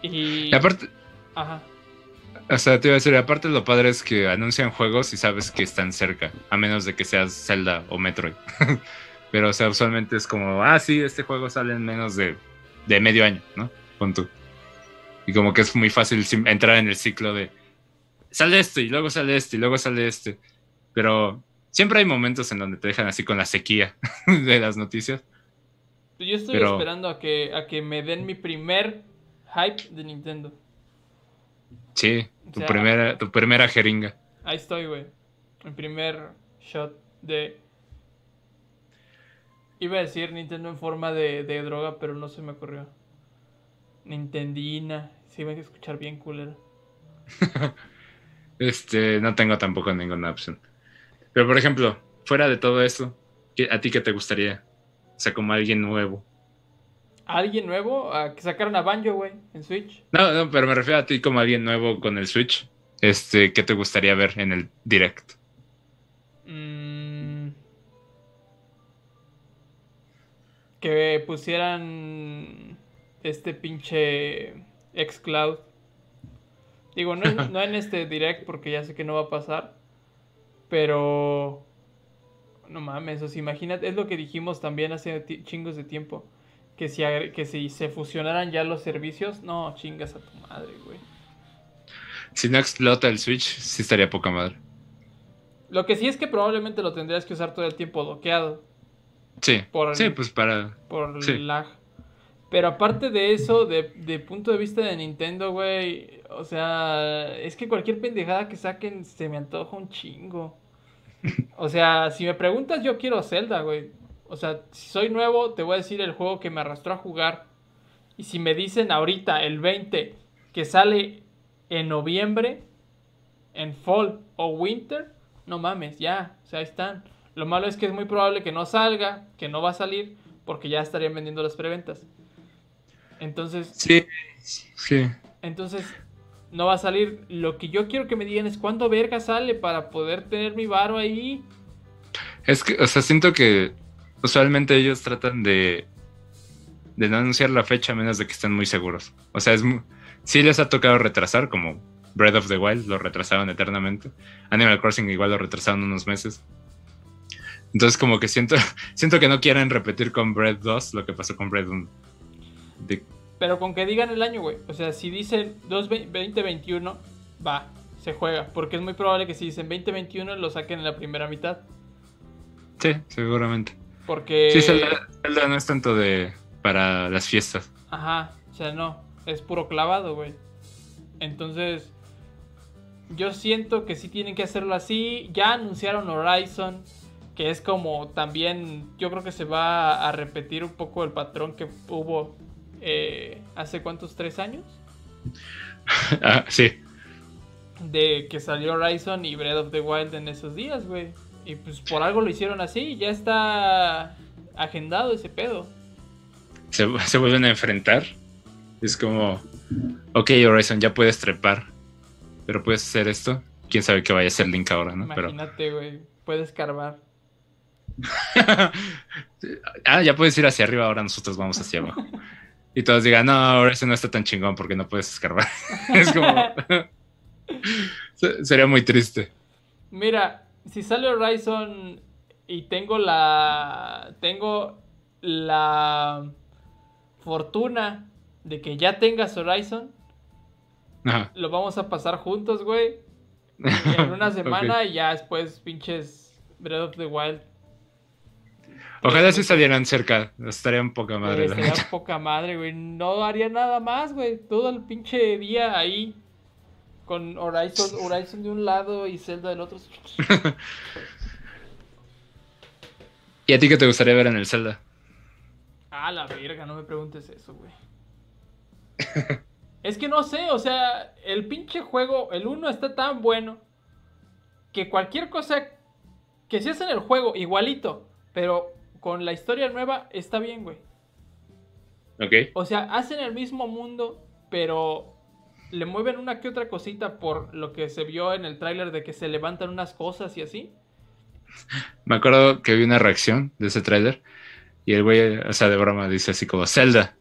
Y... y aparte... Ajá. O sea, te iba a decir, aparte lo padre es que anuncian juegos y sabes que están cerca, a menos de que seas Zelda o Metroid. Pero, o sea, usualmente es como, ah, sí, este juego sale en menos de, medio año, ¿no? Con tú. Y como que es muy fácil entrar en el ciclo de, sale este, y luego sale este, y luego sale este. Pero siempre hay momentos en donde te dejan así con la sequía de las noticias. Yo estoy esperando a que, a que me den mi primer hype de Nintendo. Sí, tu, primera, tu primera jeringa. Ahí estoy, güey. Mi primer shot de Iba a decir Nintendo en forma de, droga, pero no se me ocurrió. Nintendina. Sí, iba a escuchar bien culero. este, no tengo tampoco ninguna opción. Pero por ejemplo, fuera de todo esto, ¿a ti qué te gustaría? O sea, como alguien nuevo. ¿Alguien nuevo? ¿A que sacaron a Banjo, güey, en Switch? No, no, pero me refiero a ti como alguien nuevo con el Switch. Este, ¿qué te gustaría ver en el direct? Que pusieran este pinche xCloud. Digo, no, no en este direct porque ya sé que no va a pasar. Pero... No mames, o sea, imagínate, es lo que dijimos también hace chingos de tiempo. Que si, que si se fusionaran ya los servicios, no, chingas a tu madre, güey. Si no explota el Switch, sí estaría poca madre. Lo que sí es que probablemente lo tendrías que usar todo el tiempo bloqueado. Sí, sí, pues para... Por lag. Pero aparte de eso, de, de punto de vista de Nintendo, güey, o sea, es que cualquier pendejada que saquen se me antoja un chingo. O sea, si me preguntas, yo quiero Zelda, güey. O sea, si soy nuevo, te voy a decir el juego que me arrastró a jugar. Y si me dicen ahorita, el 20, que sale en noviembre, en fall o winter, no mames, ya, o sea, ahí están. Lo malo es que es muy probable que no salga, que no va a salir, porque ya estarían vendiendo las preventas. Entonces. Sí, sí. Entonces, no va a salir. Lo que yo quiero que me digan es cuándo verga sale para poder tener mi varo ahí. Es que, o sea, siento que usualmente ellos tratan de, de no anunciar la fecha a menos de que estén muy seguros. O sea, es sí les ha tocado retrasar, como Breath of the Wild lo retrasaron eternamente. Animal Crossing igual lo retrasaron unos meses. Entonces como que siento, siento que no quieren repetir con Bread 2 lo que pasó con Bread 1. Pero con que digan el año, güey. O sea, si dicen 2021, va, se juega. Porque es muy probable que si dicen 2021 lo saquen en la primera mitad. Sí, seguramente. Porque... Sí, Zelda, no es tanto de... para las fiestas. Ajá, o sea, no. Es puro clavado, güey. Entonces... Yo siento que sí tienen que hacerlo así. Ya anunciaron Horizon Que es como también, yo creo que se va a repetir un poco el patrón que hubo eh, hace cuántos, tres años. Ah, sí. De que salió Horizon y Breath of the Wild en esos días, güey. Y pues por algo lo hicieron así, ya está agendado ese pedo. Se, se vuelven a enfrentar. Es como, ok, Horizon, ya puedes trepar, pero puedes hacer esto. Quién sabe qué vaya a ser Link ahora, ¿no? Imagínate, güey, puedes carvar. ah, ya puedes ir hacia arriba, ahora nosotros vamos hacia abajo. Y todos digan, no, ahora ese no está tan chingón porque no puedes escarbar. es como. Sería muy triste. Mira, si sale Horizon y tengo la. Tengo la fortuna de que ya tengas Horizon, lo vamos a pasar juntos, güey. En una semana y ya después pinches Breath of the Wild Ojalá sí salieran cerca. Estaría un poca madre. estaría poca madre, güey. No haría nada más, güey. Todo el pinche día ahí. Con Horizon, Horizon de un lado y Zelda del otro. ¿Y a ti qué te gustaría ver en el Zelda? Ah, la verga, no me preguntes eso, güey. es que no sé, o sea, el pinche juego, el 1 está tan bueno que cualquier cosa que se hace en el juego igualito, pero con la historia nueva está bien, güey. Ok. O sea, hacen el mismo mundo, pero le mueven una que otra cosita por lo que se vio en el tráiler de que se levantan unas cosas y así. Me acuerdo que vi una reacción de ese tráiler y el güey, o sea, de broma, dice así como, Zelda,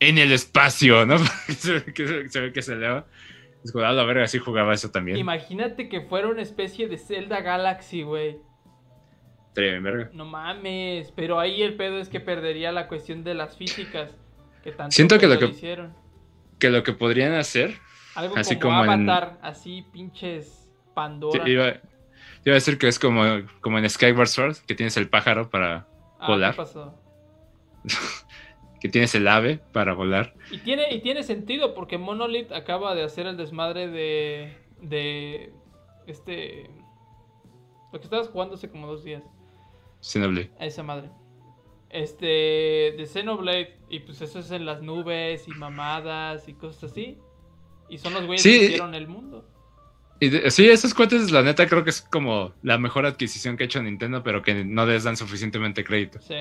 en el espacio, ¿no? se, ve que, se ve que se eleva. Es como, a la verga, así jugaba eso también. Imagínate que fuera una especie de Zelda Galaxy, güey. No mames, pero ahí el pedo es que perdería la cuestión de las físicas. Que tanto Siento que lo que, hicieron. que lo que podrían hacer, Algo así como, Avatar, así pinches Pandora. Iba, iba, a decir que es como, como en Skyward Sword, que tienes el pájaro para ah, volar. ¿qué pasó? que tienes el ave para volar. Y tiene, y tiene sentido porque Monolith acaba de hacer el desmadre de, de este... Lo que estabas jugando hace como dos días. Xenoblade. A esa madre. Este, de Xenoblade, y pues eso es en las nubes y mamadas y cosas así. Y son los güeyes que hicieron el mundo. Y sí, esos cuates, la neta, creo que es como la mejor adquisición que ha hecho Nintendo, pero que no les dan suficientemente crédito. Sí.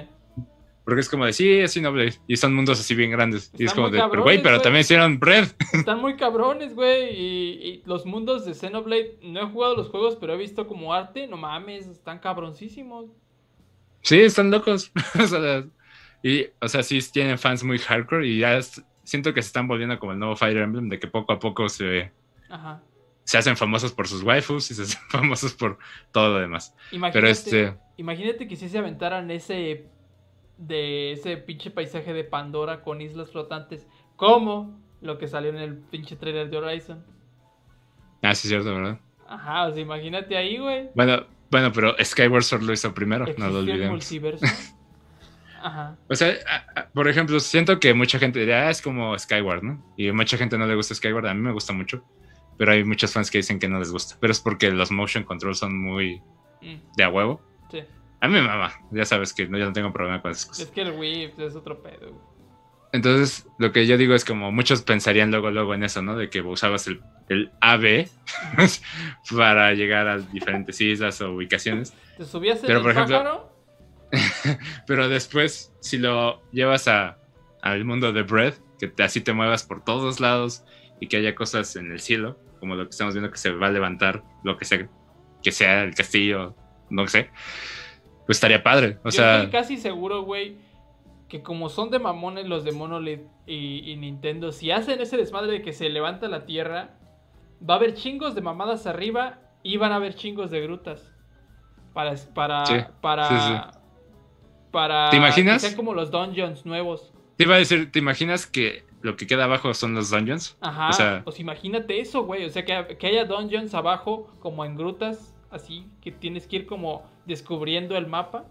Porque es como de, sí, es Xenoblade. Y son mundos así bien grandes. y es como de, pero güey, pero también hicieron Breath. Están muy cabrones, güey. Y, y, los mundos de Xenoblade, no he jugado los juegos, pero he visto como arte. No mames, están cabroncísimos. Sí, están locos. o sea, y, o sea, sí tienen fans muy hardcore y ya siento que se están volviendo como el nuevo Fire Emblem, de que poco a poco se, se hacen famosos por sus waifus y se hacen famosos por todo lo demás. Imagínate, Pero este... Imagínate que si se aventaran ese de ese pinche paisaje de Pandora con islas flotantes, como lo que salió en el pinche trailer de Horizon. Ah, sí, es cierto, ¿verdad? Ajá, o sea, imagínate ahí, güey. Bueno, bueno, pero Skyward Sword lo hizo primero, no lo olvidemos. Ajá. O sea, por ejemplo, siento que mucha gente diría, ah, es como Skyward, ¿no? Y mucha gente no le gusta Skyward, a mí me gusta mucho, pero hay muchos fans que dicen que no les gusta, pero es porque los motion controls son muy mm. de a huevo. Sí. A mí me mama, ya sabes que no, yo no tengo problema con esas cosas. Es que el Wii es otro pedo. Entonces, lo que yo digo es como muchos pensarían luego, luego en eso, ¿no? De que usabas el, el AB para llegar a diferentes islas o ubicaciones. ¿Te subías pero, el por ejemplo, pero después, si lo llevas a, al mundo de Breath, que así te muevas por todos lados y que haya cosas en el cielo, como lo que estamos viendo que se va a levantar, lo que sea, que sea el castillo, no sé, pues estaría padre. O sea, estoy casi seguro, güey que como son de mamones los de Monolith y, Nintendo, si hacen ese desmadre de que se levanta la tierra, va a haber chingos de mamadas arriba y van a haber chingos de grutas. Para, para, para, para ¿Te imaginas? que sean como los dungeons nuevos. Te iba a decir, ¿te imaginas que lo que queda abajo son los dungeons? Ajá, o sea, pues imagínate eso, güey. O sea, que, que haya dungeons abajo como en grutas, así, que tienes que ir como descubriendo el mapa.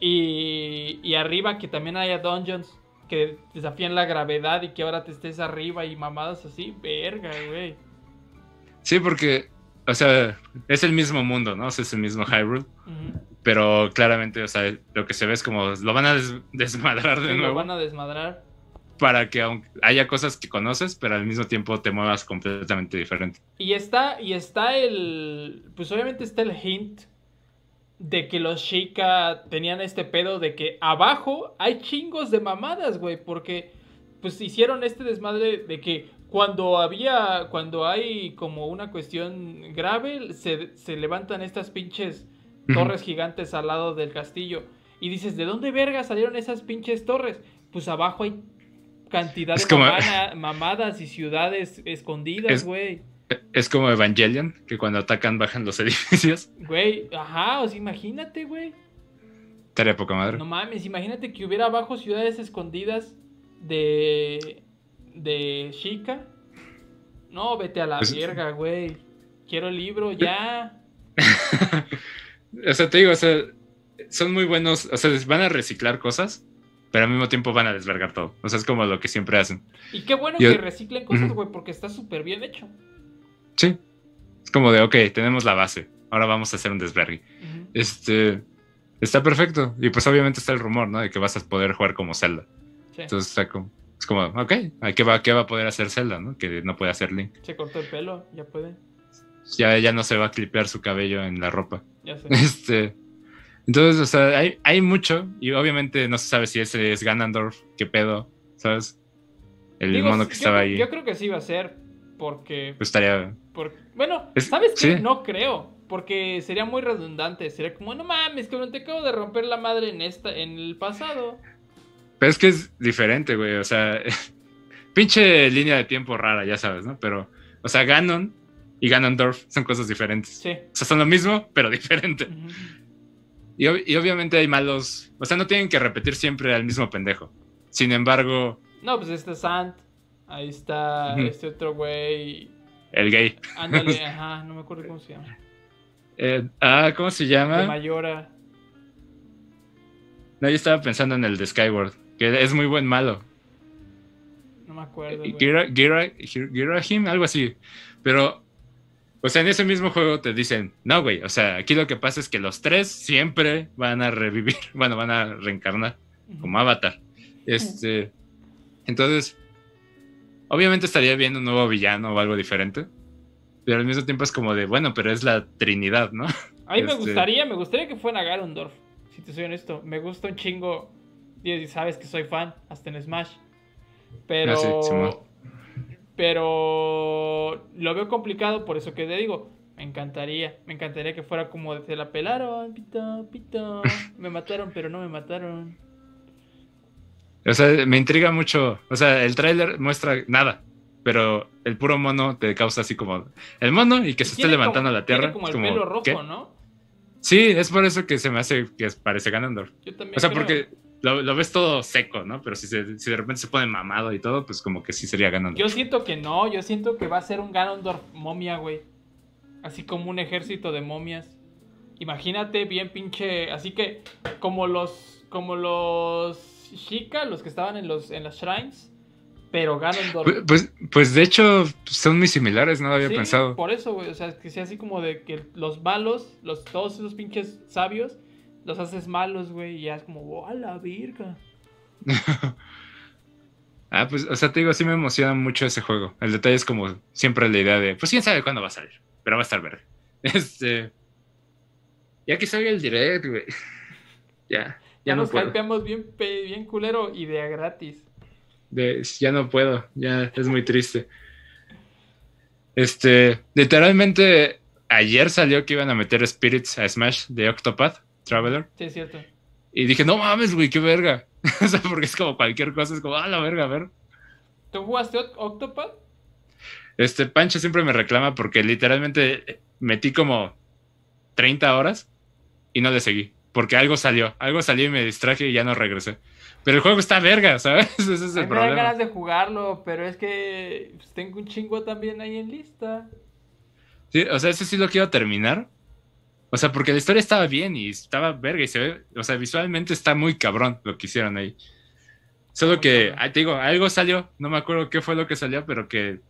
Y, arriba que también haya dungeons que desafían la gravedad y que ahora te estés arriba y mamadas así. Verga, güey. Sí, porque, o sea, es el mismo mundo, ¿no? es el mismo Hyrule. Pero claramente, o sea, lo que se ve es como lo van a des- desmadrar de Sí, lo nuevo van a desmadrar. para que aunque haya cosas que conoces, pero al mismo tiempo te muevas completamente diferente. Y está, y está el. Pues obviamente está el hint de que los Sheikah tenían este pedo de que abajo hay chingos de mamadas, güey. Porque pues hicieron este desmadre de que cuando había. Cuando hay como una cuestión grave, se, se levantan estas pinches torres gigantes al lado del castillo. Y dices, ¿de dónde verga salieron esas pinches torres? Pues abajo hay cantidad Es de como- mamadas y ciudades escondidas, Es- güey. Es como Evangelion, que cuando atacan bajan los edificios. Güey, ajá, o sea, imagínate, güey. Estaría poca madre. No mames, imagínate que hubiera abajo ciudades escondidas de. de Chica. No, vete a la Pues- verga, güey. Quiero el libro ya. o sea, te digo, o sea, son muy buenos, o sea, van a reciclar cosas, pero al mismo tiempo van a desvergar todo. O sea, es como lo que siempre hacen. Y qué bueno Yo- que reciclen cosas, güey, porque está súper bien hecho. Sí. Es como de, ok, tenemos la base, ahora vamos a hacer un desvergue. Este, está perfecto. Y pues obviamente está el rumor, ¿no? De que vas a poder jugar como Zelda. Sí, Entonces está como, es como, ok, ¿qué va, ¿qué va a poder hacer Zelda, no? Que no puede hacer Link. se cortó el pelo, ya puede. Ya, ya no se va a clipear su cabello en la ropa. Ya sé. Este, entonces, o sea, hay, hay mucho y obviamente no se sabe si ese es Ganondorf, qué pedo, ¿sabes? El Digo, mono que estaba creo- ahí, Yo creo que sí va a ser. Porque. pues estaría... bueno, Es- ¿sabes qué? sí. No creo. Porque sería muy redundante. Sería como, no mames, cabrón, te acabo de romper la madre en esta, en el pasado. Pero es que es diferente, güey, o sea, pinche línea de tiempo rara, ya sabes, ¿no? Pero, o sea, Ganon y Ganondorf son cosas diferentes. Sí. O sea, son lo mismo, pero diferente. Y, ob- y obviamente hay malos, o sea, no tienen que repetir siempre al mismo pendejo. Sin embargo, No, pues este Sant. Ahí está este otro güey. el gay. Ándale, ajá, no me acuerdo cómo se llama. Eh, ah, ¿cómo se De llama? Mayora. No, yo estaba pensando en el de Skyward, que es muy buen malo. No me acuerdo. güey. Gira, algo así. Pero, o sea, en ese mismo juego te dicen, no, güey, o sea, aquí lo que pasa es que los tres siempre van a revivir, bueno, van a reencarnar como avatar. Este, entonces, obviamente estaría bien un nuevo villano o algo diferente. Pero al mismo tiempo es como de, bueno, pero es la Trinidad, ¿no? A mí me este- gustaría, me gustaría que fuera Garondorf. Si te soy honesto. Me gusta un chingo. Y sabes que soy fan, hasta en Smash. Pero. Ah, sí, pero. Lo veo complicado, por eso que te digo. Me encantaría. Me encantaría que fuera como de se la pelaron, pito, pito. Me mataron, pero no me mataron. O sea, me intriga mucho. O sea, el tráiler muestra nada, pero el puro mono te causa así como el mono y que se esté levantando como- a la tierra. Como el pelo rojo, ¿qué? ¿no? Sí, es por eso que se me hace que parece Ganondorf. Yo también. O sea, creo. porque lo, lo ves todo seco, ¿no? Pero si, se- si de repente se pone mamado y todo, pues como que sí sería Ganondorf. Yo siento que no, yo siento que va a ser un Ganondorf momia, güey. Así como un ejército de momias. Imagínate bien pinche, así que como los como los Shika, los que estaban en los en las shrines, pero Ganondorf. Pues, pues, pues, de hecho son muy similares, no lo había Sí, pensado. por eso, güey, o sea, que sea así como de que los malos, los todos esos pinches sabios los haces malos, güey, y ya es como, "Oh, a la virga." Ah, pues, o sea, te digo, sí me emociona mucho ese juego. El detalle es como siempre la idea de, pues quién sabe cuándo va a salir, pero va a estar verde. Este. Ya que salga el direct, güey. Ya, Ya, ya no nos puedo. hypeamos bien bien culero y de a gratis. De- ya no puedo, ya es muy triste. Este, literalmente, ayer salió que iban a meter Spirits a Smash de Octopath Traveler. Sí, es cierto. Y dije, no mames, güey, qué verga. o sea, porque es como cualquier cosa, es como, ah, la verga, a ver. ¿Tú jugaste Oct- Octopath? Este, Pancho siempre me reclama porque literalmente metí como 30 horas y no le seguí. Porque algo salió, algo salió y me distraje y ya no regresé. Pero el juego está verga, ¿sabes? Ese es el me problema. ganas de jugarlo, pero es que pues, tengo un chingo también ahí en lista. Sí, o sea, ese sí lo quiero terminar. O sea, porque la historia estaba bien y estaba verga y se ve, o sea, visualmente está muy cabrón lo que hicieron ahí. Solo que, ah, te digo, algo salió, no me acuerdo qué fue lo que salió, pero que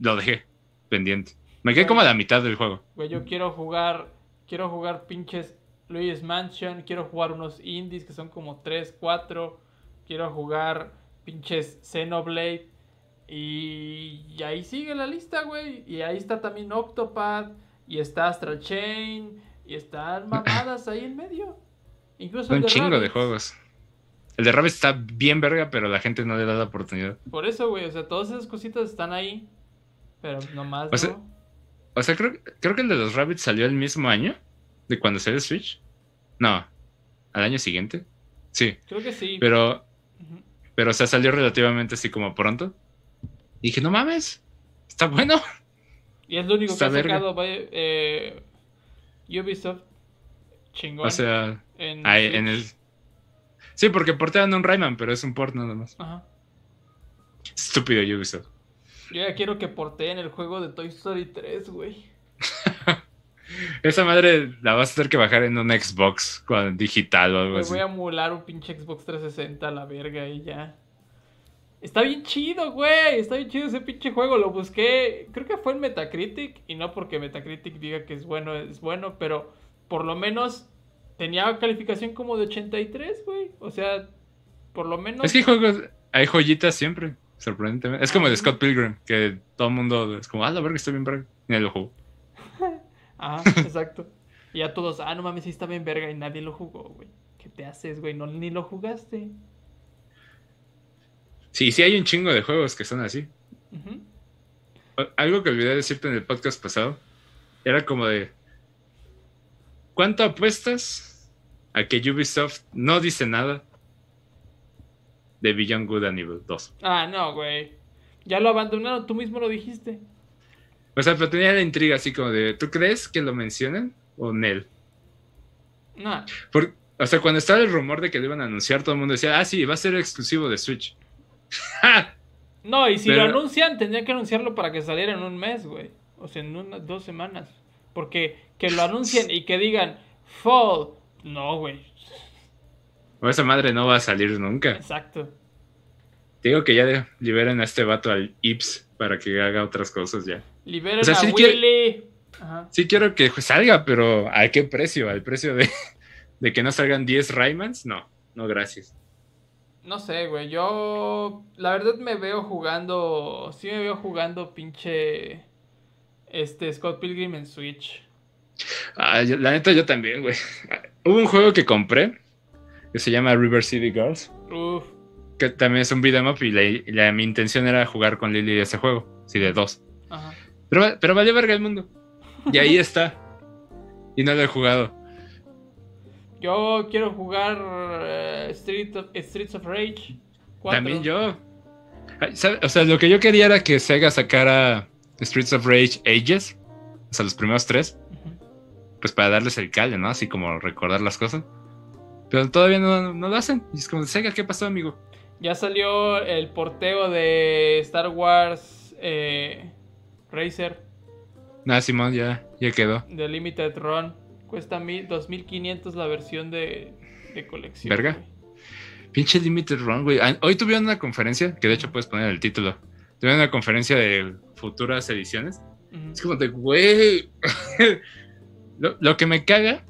lo dejé pendiente. Me quedé como a la mitad del juego. Güey, yo quiero jugar, quiero jugar pinches Luigi's Mansion, quiero jugar unos indies que son como 3, 4, quiero jugar pinches Xenoblade. Y, y ahí sigue la lista, güey. Y ahí está también Octopad, y está Astral Chain, y están mamadas ahí en medio. Incluso Un chingo de juegos. El de Rabbit está bien verga, pero la gente no le da la oportunidad. Por eso, güey, o sea, todas esas cositas están ahí. Pero nomás O sea, no. O sea, creo, creo que el de los Rabbits salió el mismo año de cuando salió Switch. No, al año siguiente. Sí, Creo que sí. pero, pero o sea, salió relativamente así como pronto. Y dije, no mames, está bueno. Y es lo único que Está ha verga. sacado vaya, eh, Ubisoft. Chingón. O sea, en, el... Sí, porque portean un Rayman, pero es un port nada más. Ajá. Estúpido Ubisoft. Yo ya quiero que porteen el juego de Toy Story 3, güey. Esa madre la vas a tener que bajar en un Xbox con digital o algo Me así. voy a emular un pinche Xbox 360 a la verga y ya. Está bien chido, güey. Está bien chido ese pinche juego. Lo busqué. Creo que fue en Metacritic. Y no porque Metacritic diga que es bueno, es bueno. Pero por lo menos tenía calificación como de 83, güey. O sea, por lo menos. Es que hay juegos, hay joyitas siempre, sorprendentemente. Es como el de Scott Pilgrim, que todo el mundo es como, ah, la verga, está bien verga. Y lo jugó. Ah, exacto. Y ya todos, ah, no mames, sí está bien verga. Y nadie lo jugó, güey. ¿Qué te haces, güey? No, ni lo jugaste. Sí, sí hay un chingo de juegos que son así. Algo que olvidé decirte en el podcast pasado era como de ¿cuánto apuestas a que Ubisoft no dice nada de Beyond Good and Evil 2? Ah, no, güey. Ya lo abandonaron, tú mismo lo dijiste. O sea, pero tenía la intriga así como de ¿tú crees que lo mencionan o Nel? No. Por- o sea, cuando estaba el rumor de que lo iban a anunciar, todo el mundo decía, ah, sí, va a ser exclusivo de Switch. No, y si Pero- lo anuncian, tendrían que anunciarlo para que saliera en un mes, güey. O sea, en unas dos semanas. Porque que lo anuncien y que digan Fall. No, güey. O esa madre no va a salir nunca. Exacto. Digo que ya liberen a este vato al Ips para que haga otras cosas ya. Liberen O sea, a sí Willy. Ajá. Sí quiero que salga, pero ¿a qué precio? ¿Al precio de, de que no salgan 10 Raymans? No, no, gracias. No sé, güey. Yo, la verdad, me veo jugando. Sí, me veo jugando pinche. Este Scott Pilgrim en Switch. Ah, yo- la neta, yo también, güey. Hubo un juego que compré que se llama River City Girls, Uf. que también es un beat'em up y la, mi intención era jugar con Lily ese juego, sí, de dos. Ajá. Pero, pero valió verga el mundo. Y ahí está. Y no lo he jugado. Yo quiero jugar Street of- Streets of Rage. 4. También yo. O sea, lo que yo quería era que Sega sacara Streets of Rage Ages, o sea, los primeros tres, pues para darles el calle, ¿no? Así como recordar las cosas. Pero todavía no, no lo hacen. Y es como, Sega, ¿qué pasó, amigo? Ya salió el porteo de Star Wars eh, Racer Nada, Simón, ya, ya quedó. de Limited Run. Cuesta mil, 2500 la versión de, de colección. Verga. güey. Pinche Limited Run, güey. Ah, Hoy tuvieron una conferencia, que de hecho puedes poner el título. Tuvieron una conferencia de futuras ediciones. Es como de, güey. lo, lo que me caga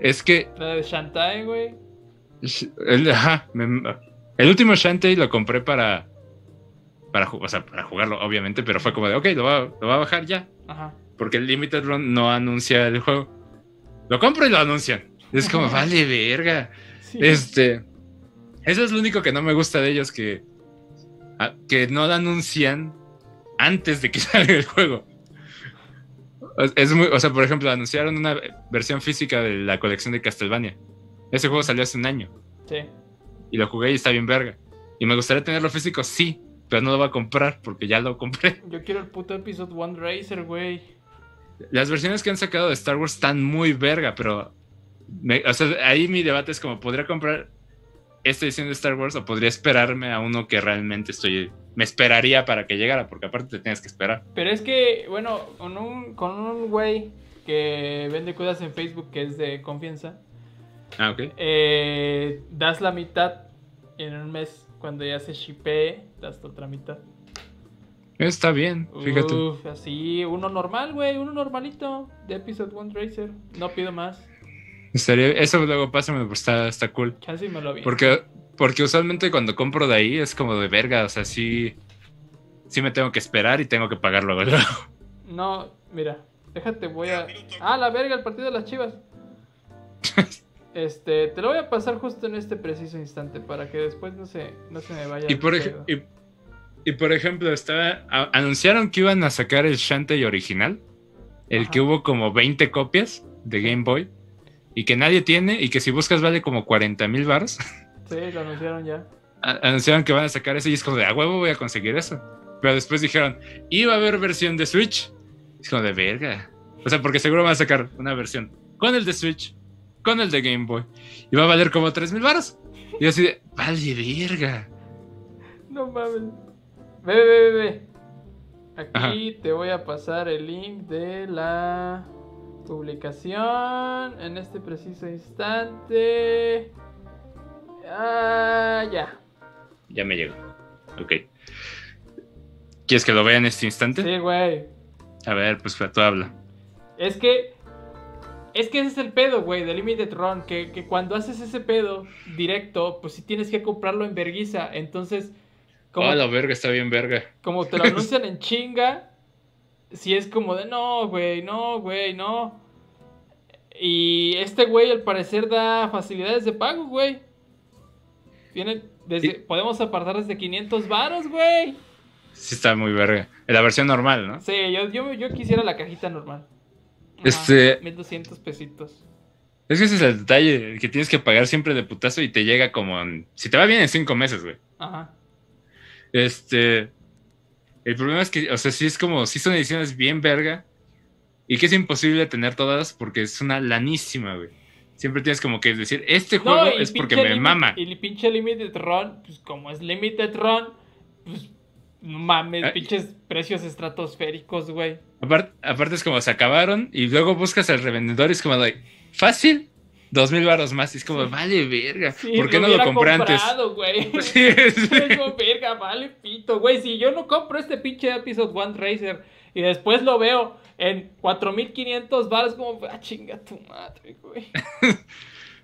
es que La de Shantae, güey. el, ajá, me- el último Shantae lo compré para. Para, o sea, para jugarlo, obviamente, pero fue como de, ok, lo va, lo va a bajar ya. Ajá. Porque el Limited Run no anuncia el juego. Lo compro y lo anuncian. Es como, vale, verga. Sí. Este. Eso es lo único que no me gusta de ellos, que. a- que no lo anuncian antes de que salga el juego. Es muy, o sea, por ejemplo, anunciaron una versión física de la colección de Castlevania. Ese juego salió hace un año Sí. y lo jugué y está bien verga. Y me gustaría tenerlo físico, sí, pero no lo voy a comprar porque ya lo compré. Yo quiero el puto Episode 1 Racer, güey. Las versiones que han sacado de Star Wars están muy verga, pero. me- o sea, ahí mi debate es como: ¿podría comprar esta edición de Star Wars o podría esperarme a uno que realmente estoy. Me esperaría para que llegara, porque aparte te tienes que esperar. Pero es que, bueno, con un, con un güey que vende cosas en Facebook que es de confianza, Ah, ok. eh, das la mitad en un mes, cuando ya se shipee, das la otra mitad. Está bien, fíjate. Uf, así, uno normal, güey, uno normalito de Episode 1 Racer. No pido más. Estaría- eso luego pasa, pues está, está cool. Casi me lo vi. Porque, porque usualmente cuando compro de ahí es como de verga, o sea, sí, sí me tengo que esperar y tengo que pagar luego. luego. No, mira, déjate, voy a. Ah, la verga, el partido de las chivas. Este, te lo voy a pasar justo en este preciso instante para que después no se, no se me vaya. Y por, y, y por ejemplo, estaba, a- anunciaron que iban a sacar el Shantae original, el Ajá. que hubo como 20 copias de Game Boy y que nadie tiene y que si buscas vale como 40 mil baros. Sí, lo anunciaron ya. A- anunciaron que van a sacar eso y es como de a huevo voy a conseguir eso. Pero después dijeron, iba a haber versión de Switch. Es como de verga. O sea, porque seguro van a sacar una versión con el de Switch, con el de Game Boy. Y va a valer como 3 mil baros. Y yo así de, vale, verga. No mames. Ve, ve, ve, ve. Aquí Ajá. te voy a pasar el link de la publicación en este preciso instante. Ah, ya. Ya me llegó. Ok. ¿Quieres que lo vea en este instante? Sí, güey. A ver, pues tú habla. Es que. Es que ese es el pedo, güey, de Limited Run. Que, que cuando haces ese pedo directo, pues sí tienes que comprarlo en verguiza. Entonces, como, Oh, la verga, está bien verga. como te lo anuncian en chinga, si es como de no, güey, no, güey, no. Y este güey al parecer da facilidades de pago, güey. Tienen desde, Y- podemos apartar desde 500 varos, güey. Sí está muy verga. En la versión normal, ¿no? Sí, yo, yo, yo quisiera la cajita normal. Este- 1200 pesitos. Es que ese es el detalle, que tienes que pagar siempre de putazo y te llega como en- Si te va bien en cinco meses, güey. Ajá. Este. El problema es que, o sea, sí es como, sí son ediciones bien verga. Y que es imposible tener todas porque es una lanísima, güey. Siempre tienes como que decir, este juego es porque me limit- mama. Y el pinche Limited Run, pues como es Limited Run, pues no mames, Ay. pinches precios estratosféricos, güey. Aparte, aparte es como se acabaron y luego buscas al revendedor y es como, like, fácil, dos mil baros más. Y es como, vale, verga. Sí, ¿Por qué no lo compré antes? güey. Sí, sí. Es como, verga, vale pito, güey. Si yo no compro este pinche Episode One Racer y después lo veo en 4500 baros, como, ah, chinga tu madre, güey.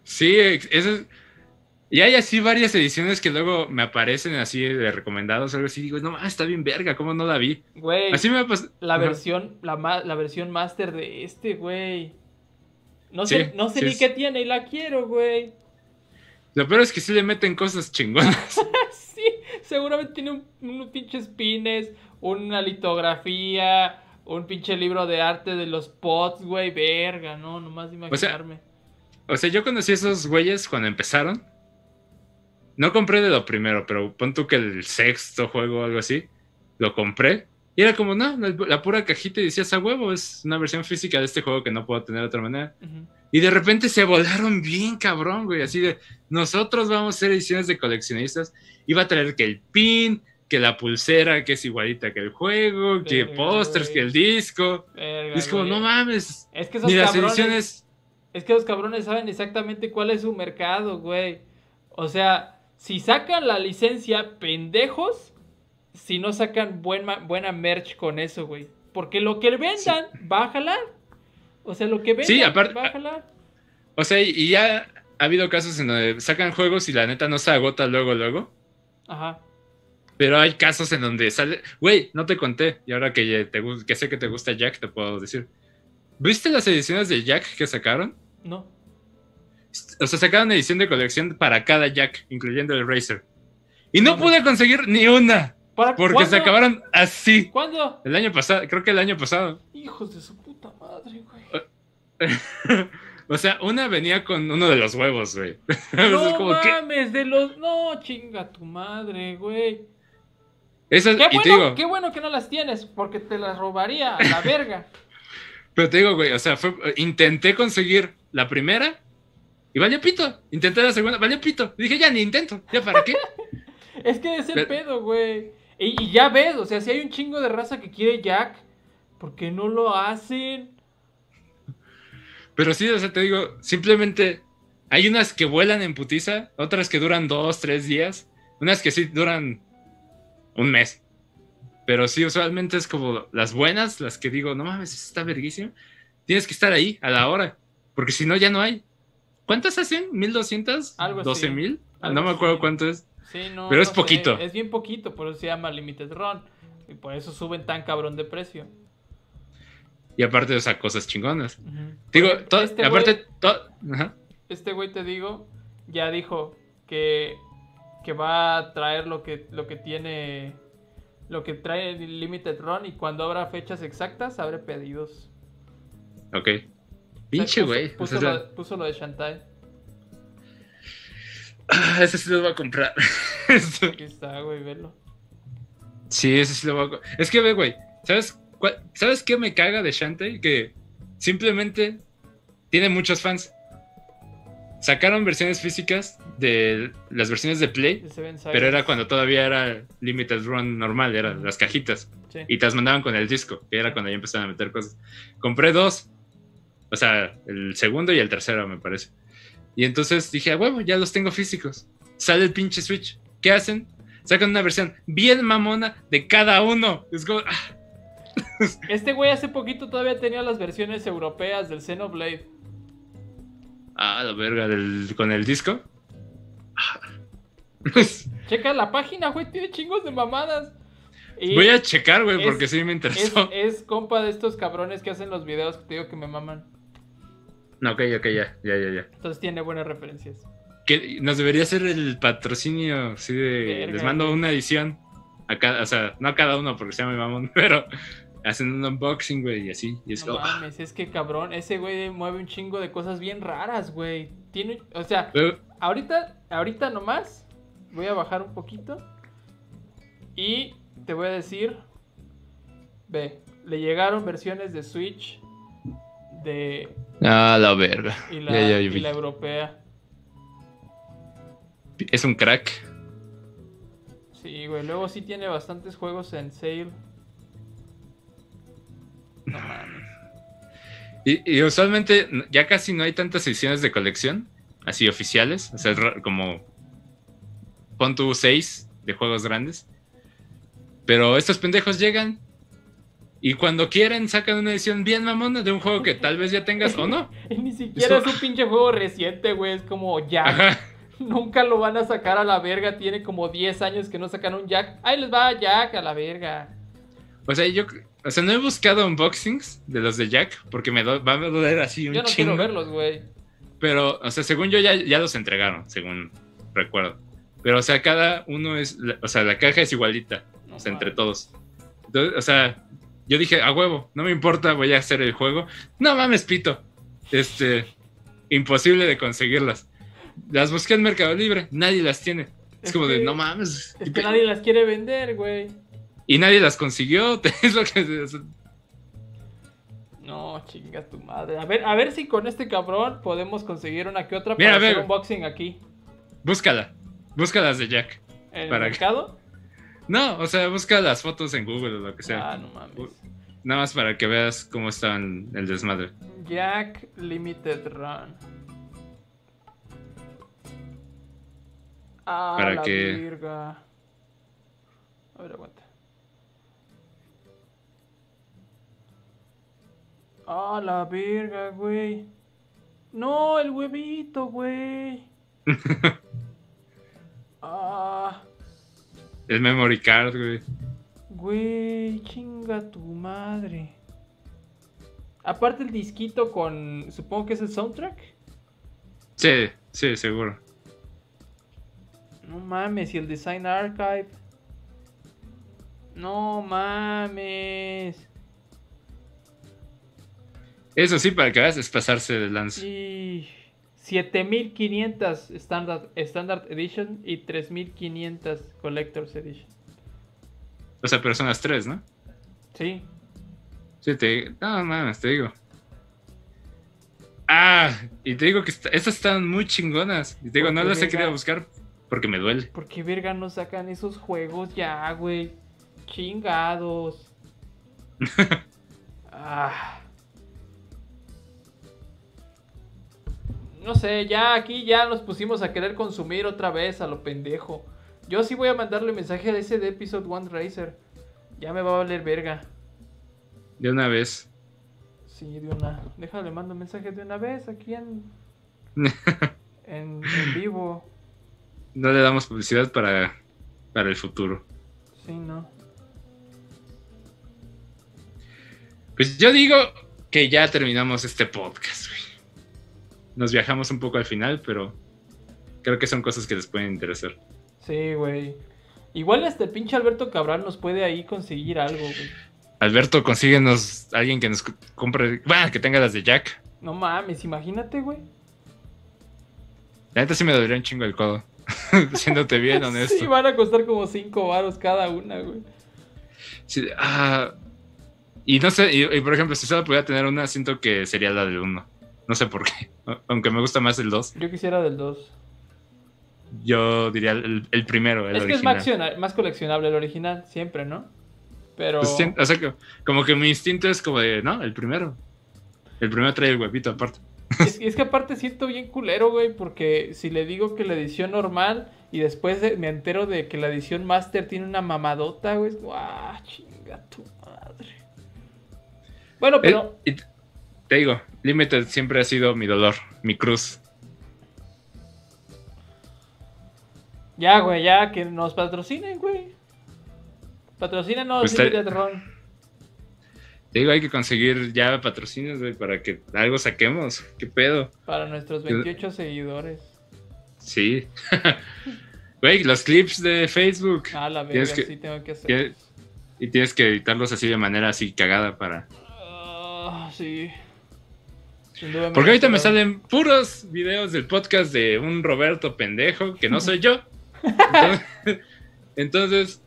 Sí, eso es- Y hay así varias ediciones que luego me aparecen así de recomendados o algo así. Digo, no, ah, está bien verga, ¿cómo no la vi? Güey, Así me la versión, la, ma- la versión master de este, güey. No Sí, sé, no sé sí ni es- qué tiene y la quiero, güey. Lo peor es que sí le meten cosas chingonas. Sí, seguramente tiene un- unos pinches pines, una litografía, un pinche libro de arte de los pots, güey, verga, no, nomás de imaginarme. O sea, yo conocí a esos güeyes cuando empezaron. No compré de lo primero, pero pon tú que el sexto juego o algo así, lo compré. Y era como, no, la, la pura cajita y decías a huevo, es una versión física de este juego que no puedo tener de otra manera. Y de repente se volaron bien cabrón, güey. Así de, nosotros vamos a hacer ediciones de coleccionistas. Iba a traer que el pin, que la pulsera, que es igualita que el juego, que Verga, pósters, güey. que el disco. Verga, Y es como, güey. no mames. Es que esos Ni las cabrones, ediciones. es que los cabrones saben exactamente cuál es su mercado, güey. O sea, si sacan la licencia, pendejos, si no sacan buen buena merch con eso, güey. Porque lo que vendan va a jalar. O sea, lo que vendan Sí, aparte- va a jalar. O sea, y ya ha habido casos en donde sacan juegos y la neta no se agota luego, luego. Ajá. Pero hay casos en donde sale. Güey, no te conté. Y ahora que, te, que sé que te gusta Jack, te puedo decir. ¿Viste las ediciones de Jack que sacaron? No. O sea, sacaron edición de colección para cada Jack, incluyendo el Racer. Y no pude conseguir ni una. ¿Para Porque cuándo? se acabaron así. ¿Cuándo? El año pasado, creo que el año pasado. Hijos de su puta madre, güey. o sea, una venía con uno de los huevos, güey. No como mames, de los. No, chinga tu madre, güey. Eso, Qué bueno, digo, qué bueno que no las tienes, porque te las robaría a la verga. pero te digo, güey, o sea, fue- intenté conseguir la primera y valió pito. Intenté la segunda, valió pito. Dije, ya ni intento, ya para qué. Es que es el Pero- pedo, güey. Y, y ya ves, o sea, si hay un chingo de raza que quiere Jack, ¿por qué no lo hacen? Pero sí, o sea, te digo, simplemente hay unas que vuelan en putiza, otras que duran dos, tres días, unas que sí duran un mes. Pero sí, usualmente es como las buenas, las que digo, no mames, está verguísima. Tienes que estar ahí a la hora, porque si no, ya no hay. ¿Cuántas hacen? ¿1200? Algo así. ¿12,000? Algo No me acuerdo así. cuánto es. Sí, no, Pero es no sé, poquito. Es bien poquito, por eso se llama Limited Run. Y por eso suben tan cabrón de precio. Y aparte, o sea, cosas chingonas. Digo, Porque to- este aparte, güey- to- ajá. este güey te digo, ya dijo que, que va a traer lo que, lo que tiene, lo que trae Limited Run y cuando habrá fechas exactas, abre pedidos. ok. Pinche güey. Puso, lo, puso lo de Shantae. ah, ese sí lo voy a comprar. Esto- Aquí está, güey, velo. sí, ese sí lo voy a co- Es que ve, güey. ¿Sabes, cuál- ¿Sabes qué me caga de Shantae? Que simplemente tiene muchos fans. Sacaron versiones físicas de las versiones de Play, pero era cuando todavía era Limited Run normal, eran las cajitas. Sí. Y te las mandaban con el disco, que era cuando ya empezaban a meter cosas. Compré dos. O sea, el segundo y el tercero, me parece. Y entonces dije, a huevo, ya los tengo físicos. Sale el pinche Switch. ¿Qué hacen? Sacan una versión bien mamona de cada uno. Es como, ah, Este güey hace poquito todavía tenía las versiones europeas del Xenoblade. ah, la verga, del- con el disco. Ah. Checa la página, güey, tiene chingos de mamadas. Y Voy a checar, güey, es- porque sí me es, interesó. es compa de estos cabrones que hacen los videos que te digo que me maman. No, ok, ok, ya, ya, ya, ya. Entonces tiene buenas referencias. Que nos debería hacer el patrocinio, sí, de. Les mando una edición. A cada, o sea, no a cada uno porque se llama mi mamón, pero hacen un unboxing, güey, y así. Y es No como. ah. mames, es que cabrón, ese güey mueve un chingo de cosas bien raras, güey. Tiene, o sea, Pero- ahorita, ahorita nomás voy a bajar un poquito y te voy a decir, ve, le llegaron versiones de Switch de Ah, la verga. y la, Ya, ya, y vi. la europea. Es un crack. Sí, güey, luego sí tiene bastantes juegos en sale. No mames. Y, y usualmente ya casi no hay tantas ediciones de colección, así oficiales. O sea, es como. Pon tu 6 de juegos grandes. Pero estos pendejos llegan. Y cuando quieren sacan una edición bien mamona de un juego que tal vez ya tengas o no. Ni siquiera Eso- es un pinche juego reciente, güey, es como ya. Ajá. Nunca lo van a sacar a la verga. Tiene como 10 años que no sacan un Jack. Ahí les va Jack a la verga. O sea, yo. O sea, no he buscado unboxings de los de Jack porque me do- va a doler así un Yo no chingo. quiero verlos, güey. Pero, o sea, según yo ya, ya los entregaron, según recuerdo. Pero, o sea, cada uno es. O sea, la caja es igualita. No o sea, entre todos. Entonces, o sea, yo dije, a huevo, no me importa, voy a hacer el juego. No mames, pito. Este, imposible de conseguirlas. Las busqué en Mercado Libre, nadie las tiene. Es, Es como de, no mames. Es que nadie las quiere vender, güey. Y nadie las consiguió. Es lo que. No, chinga tu madre. A ver, a ver si con este cabrón podemos conseguir una que otra Mira, para hacer ve. unboxing aquí. Búscala. Búscalas de Jack. ¿En el mercado? No, o sea, busca las fotos en Google o lo que sea. Ah, no mames. Nada más para que veas cómo están el desmadre. Jack Limited Run. Ah, Para la que- virga. A ver, aguanta. Ah, la virga, güey. No, el huevito, güey. ah, El memory card, güey. güey, chinga tu madre. Aparte el disquito con, supongo que es el soundtrack. Sí, sí, seguro. No mames, y el Design Archive. No mames. Eso sí, para que veas, es pasarse de lanza. Y 7500 Standard, Standard Edition y 3500 Collector's Edition. O sea, pero son las tres, ¿no? Sí. Sí, te No, mames, te digo. Ah, y te digo que esta- estas están muy chingonas. Y te digo, no las he querido buscar porque me duele. ¿Por qué verga no sacan esos juegos ya, güey? Chingados. ah. No sé, ya aquí ya nos pusimos a querer consumir otra vez a lo pendejo. Yo sí voy a mandarle mensaje a ese de Episode One Racer. Ya me va a valer verga. De una vez. Sí, de una. Déjale, mando mensaje de una vez aquí en. en, en vivo. No le damos publicidad para, para el futuro. Sí, no. Pues yo digo que ya terminamos este podcast, güey. Nos viajamos un poco al final, pero creo que son cosas que les pueden interesar. Sí, güey. Igual este pinche Alberto Cabral nos puede ahí conseguir algo, güey. Alberto, consíguenos alguien que nos compre, bueno, que tenga las de Jack. No mames, imagínate, güey. La neta sí me dolería un chingo el codo. Siéndote bien honesto. Sí, van a costar como 5 varos cada una, güey. Sí, ah, y no sé, y, y por ejemplo, si solo pudiera tener una, siento que sería la del 1. No sé por qué. Aunque me gusta más el 2. Yo quisiera del 2. Yo diría el, el primero, el Es que es original. más, acciona- más coleccionable el original, siempre, ¿no? Pero. Pues, o sea, que- como que mi instinto es como de, no, el primero. El primero trae el huevito aparte. Es, es que aparte siento bien culero, güey, porque si le digo que la edición normal y después de- me entero de que la edición master tiene una mamadota, güey, es como, ah, chinga tu madre. Bueno, pero Eh, t- te digo, Limited siempre ha sido mi dolor, mi cruz. ya, güey, ya que nos patrocinen, güey. Patrocínanos, Pues te- Limited Run. Te digo, hay que conseguir ya patrocinios, güey, para que algo saquemos. ¿Qué pedo? Para nuestros 28 seguidores. Sí. Güey, los clips de Facebook. Ah, la verga, que- sí tengo que hacer. Y tienes que editarlos así de manera así cagada para... Ah, sí. Sin duda Porque ahorita me salen puros videos del podcast de un Roberto pendejo, que no soy yo. Entonces, entonces,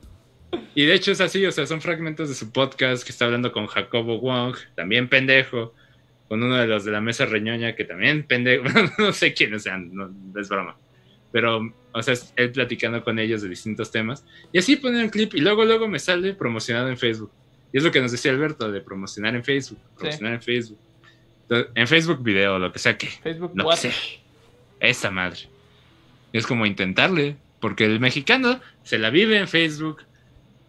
y de hecho es así, o sea, son fragmentos de su podcast que está hablando con Jacobo Wong, también pendejo, con uno de los de la mesa reñoña, que también pendejo, no sé quiénes sean, no, es broma. Pero, o sea, él platicando con ellos de distintos temas. Y así ponen el clip y luego, luego me sale promocionado en Facebook. Y es lo que nos decía Alberto, de promocionar en Facebook, promocionar en Facebook. En Facebook video, lo que sea que, Facebook no Watch. sé. esa madre. Es como intentarle, porque el mexicano se la vive en Facebook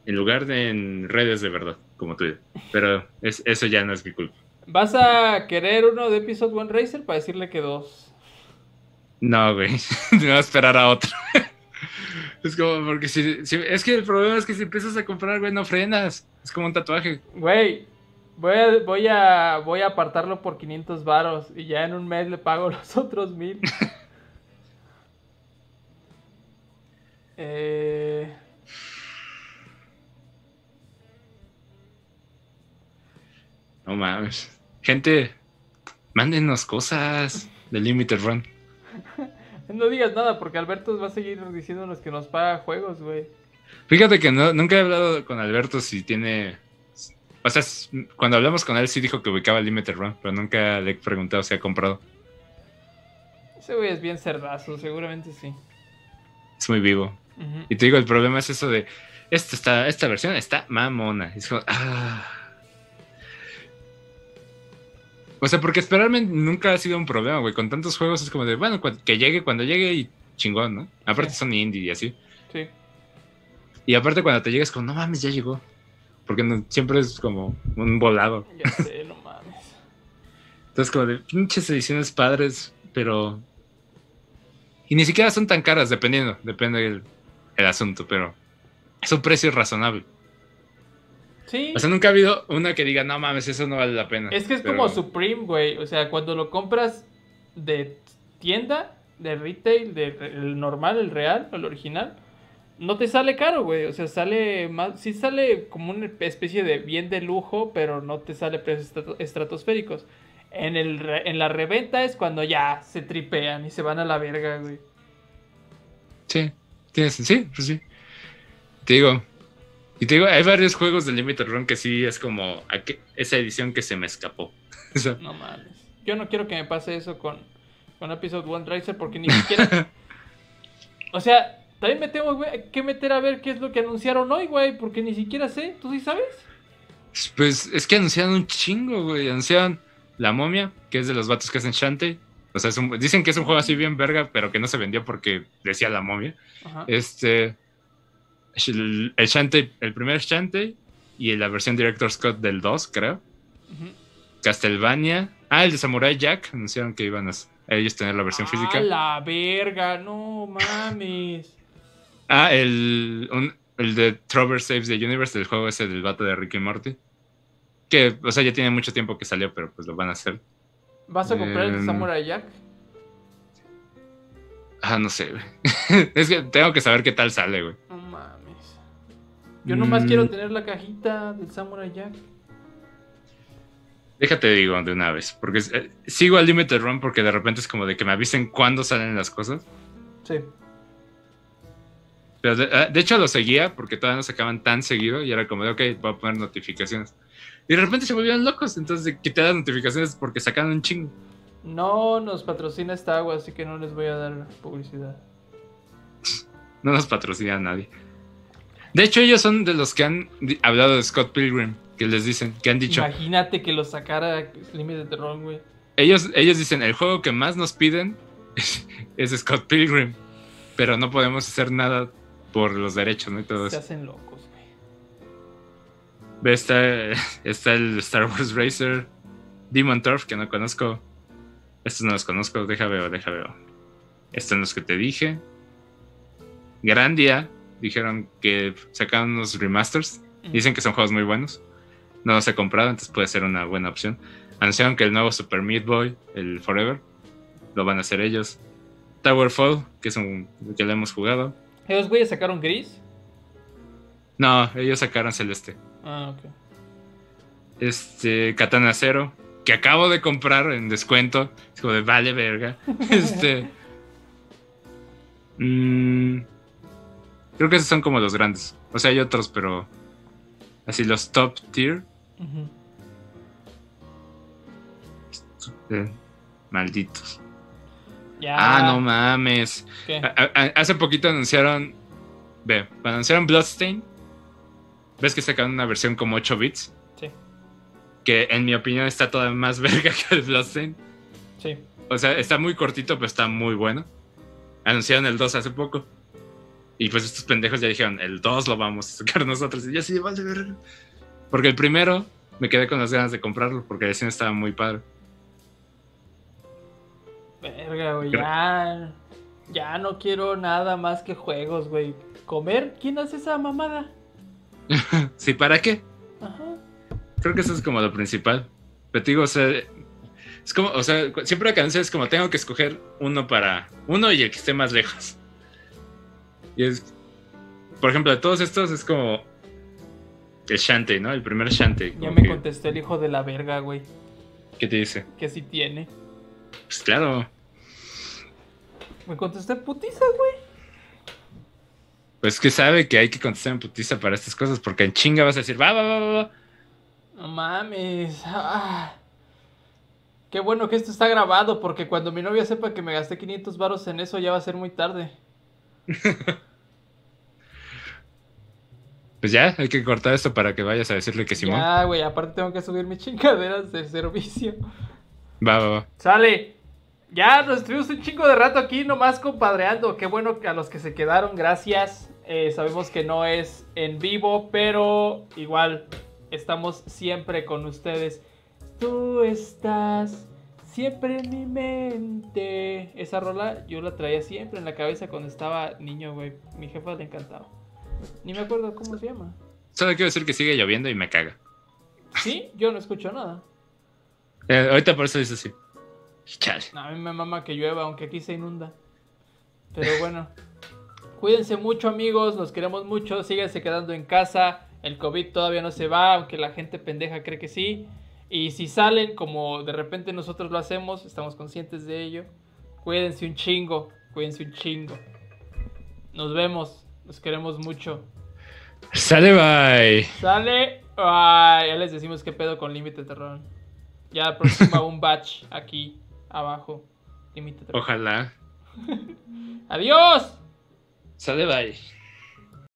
en lugar de en redes de verdad, como tú. Pero es, eso ya no es mi culpa. ¿Vas a querer uno de Episode One Racer para decirle que dos? No, güey. Me voy a esperar a otro. es como, porque si, si- Es que el problema es que si empiezas a comprar, güey, no frenas. Es como un tatuaje. Güey, voy a, voy a, voy a apartarlo por 500 varos y ya en un mes le pago los otros mil. eh, No mames. Gente, mándenos cosas de Limited Run. no digas nada porque Alberto va a seguir diciéndonos que nos paga juegos, güey. Fíjate que no, nunca he hablado con Alberto si tiene. O sea, cuando hablamos con él sí dijo que ubicaba Limited Run, pero nunca le he preguntado si ha comprado. Ese güey es bien cerdazo, seguramente sí. Es muy vivo. Y te digo, el problema es eso de. Esta, está, esta versión está mamona. Es como. ah. O sea, porque esperarme nunca ha sido un problema, güey. Con tantos juegos es como de, bueno, que llegue cuando llegue y chingón, ¿no? Aparte Sí. son indie y así. Sí. Y aparte cuando te llegas como, no mames, ya llegó. Porque no- siempre es como un volado. Ya sé, no mames. Entonces como de pinches ediciones padres, pero... Y ni siquiera son tan caras, dependiendo, depende del el asunto, pero es un precio razonable. Sí. O sea, nunca ha habido una que diga, no mames, eso no vale la pena. Es que es Pero- como Supreme, güey. O sea, cuando lo compras de tienda, de retail, de el normal, el real, el original, no te sale caro, güey. O sea, sale más. Sí sale como una especie de bien de lujo, pero no te sale precios estrato- estratosféricos. En, el re- en la reventa es cuando ya se tripean y se van a la verga, güey. Sí, tienes, sí, pues sí. Te digo, y te digo, hay varios juegos de Limited Run que sí es como aqu- esa edición que se me escapó. O sea, No mames. Yo no quiero que me pase eso con, con Episode One Racer porque ni siquiera. o sea, también me tengo güey, que meter a ver qué es lo que anunciaron hoy, güey, porque ni siquiera sé. ¿Tú sí sabes? Pues es que anunciaron un chingo, güey. Anunciaron La Momia, que es de los vatos que hacen Shantae. O sea, es un- dicen que es un juego así bien verga, pero que no se vendió porque decía La Momia. Ajá. Este. El, el Shantae, el primer Shantae y la versión Director Scott del 2, creo. Ujú. Castlevania. Ah, el de Samurai Jack. Anunciaron que iban a, ellos tener la versión ¡A física. la verga! No mames. Ah, el, un- el de Trover Saves the Universe, del juego ese del vato de Ricky Morty. Que, o sea, ya tiene mucho tiempo que salió, pero pues lo van a hacer. ¿Vas a comprar el Em, Samurai Jack? Ah, no sé, güey. es que tengo que saber qué tal sale, güey. No mames. Yo nomás Mm. quiero tener la cajita del Samurai Jack. Déjate digo de una vez, porque eh, sigo al Limited Run porque de repente es como de que me avisen cuándo salen las cosas. Sí. Pero de, ah, de hecho lo seguía porque todavía no sacaban tan seguido y era como de, ok, voy a poner notificaciones. Y de repente se volvieron locos, entonces quité las notificaciones porque sacaban un chingo. No nos patrocina esta agua, así que no les voy a dar publicidad. No nos patrocina nadie. De hecho, ellos son de los que han hablado de Scott Pilgrim, que les dicen, que han dicho, Imagínate que lo sacara Limited Run, güey. ellos, ellos dicen, el juego que más nos piden es, es Scott Pilgrim, pero no podemos hacer nada por los derechos, ¿no? Y todo Se eso. hacen locos, güey. Ve, Está, está el Star Wars Racer, Demon Turf, que no conozco. Estos no los conozco, deja veo, deja veo. Estos son los que te dije. Grandia, dijeron que sacaron unos remasters. Dicen que son juegos muy buenos. No los he comprado, entonces puede ser una buena opción. Anunciaron que el nuevo Super Meat Boy, el Forever, lo van a hacer ellos. Towerfall, que es un que lo hemos jugado. ¿Esos güeyes sacaron gris? No, ellos sacaron Celeste. Ah, ok. Este, Katana Zero, que acabo de comprar en descuento. Es como de vale verga. Este. mm, creo que esos son como los grandes. O sea, hay otros, pero. Así los top tier. Eh, malditos. Ya. Ah, no mames. ¿Qué? Hace poquito anunciaron. Ve, cuando anunciaron Bloodstain. ¿Ves que sacaron una versión como 8 bits? Sí, Que en mi opinión está todavía más verga que el Bloodstain. sí. O sea, está muy cortito, pero está muy bueno. Anunciaron el 2 hace poco. Y pues estos pendejos ya dijeron, el 2 lo vamos a sacar nosotros. Y yo así, vale, verga. Porque el primero me quedé con las ganas de comprarlo, porque el diseño estaba muy padre. Verga, güey. Ya. Ya no quiero nada más que juegos, güey. ¿Comer? ¿Quién hace esa mamada? ¿Sí, para qué? Ajá. Creo que eso es como lo principal. Pero te digo, o sea, es como, o sea, siempre que anuncias es como tengo que escoger uno para uno y el que esté más lejos. Y es, por ejemplo, de todos estos es como el Shantae, ¿no? El primer Shantae. Ya me que- contestó el hijo de la verga, güey. ¿Qué te dice? Que sí tiene. Pues claro, Me contesté putiza, güey. pues que sabe que hay que contestar en putiza para estas cosas, porque en chinga vas a decir, va, va, va, va. No mames. Ah. Qué bueno que esto está grabado, porque cuando mi novia sepa que me gasté 500 varos en eso, ya va a ser muy tarde. Pues ya, hay que cortar esto para que vayas a decirle que Simón. Ya, güey, aparte tengo que subir mis chingaderas de servicio. Va, va, va. Sale. Ya nos estuvimos un chingo de rato aquí nomás compadreando. Qué bueno que a los que se quedaron, gracias. Eh, sabemos que no es en vivo, pero igual estamos siempre con ustedes. Tú estás siempre en mi mente. Esa rola yo la traía siempre en la cabeza cuando estaba niño, güey. Mi jefa le encantaba. Ni me acuerdo cómo se llama. Solo quiero decir que sigue lloviendo y me caga. Sí, yo no escucho nada. Eh, ahorita por eso dice así. Chale. A mí me mama que llueva, aunque aquí se inunda. Pero bueno. Cuídense mucho, amigos. Los queremos mucho. Síganse quedando en casa. El COVID todavía no se va, aunque la gente pendeja cree que sí. Y si salen, como de repente nosotros lo hacemos, estamos conscientes de ello. Cuídense un chingo. Cuídense un chingo. Nos vemos. Los queremos mucho. Sale, bye. Sale. Ay, ya les decimos qué pedo con Límite Terror. Ya próxima un batch aquí abajo. Ojalá. Adiós. Sale, bye.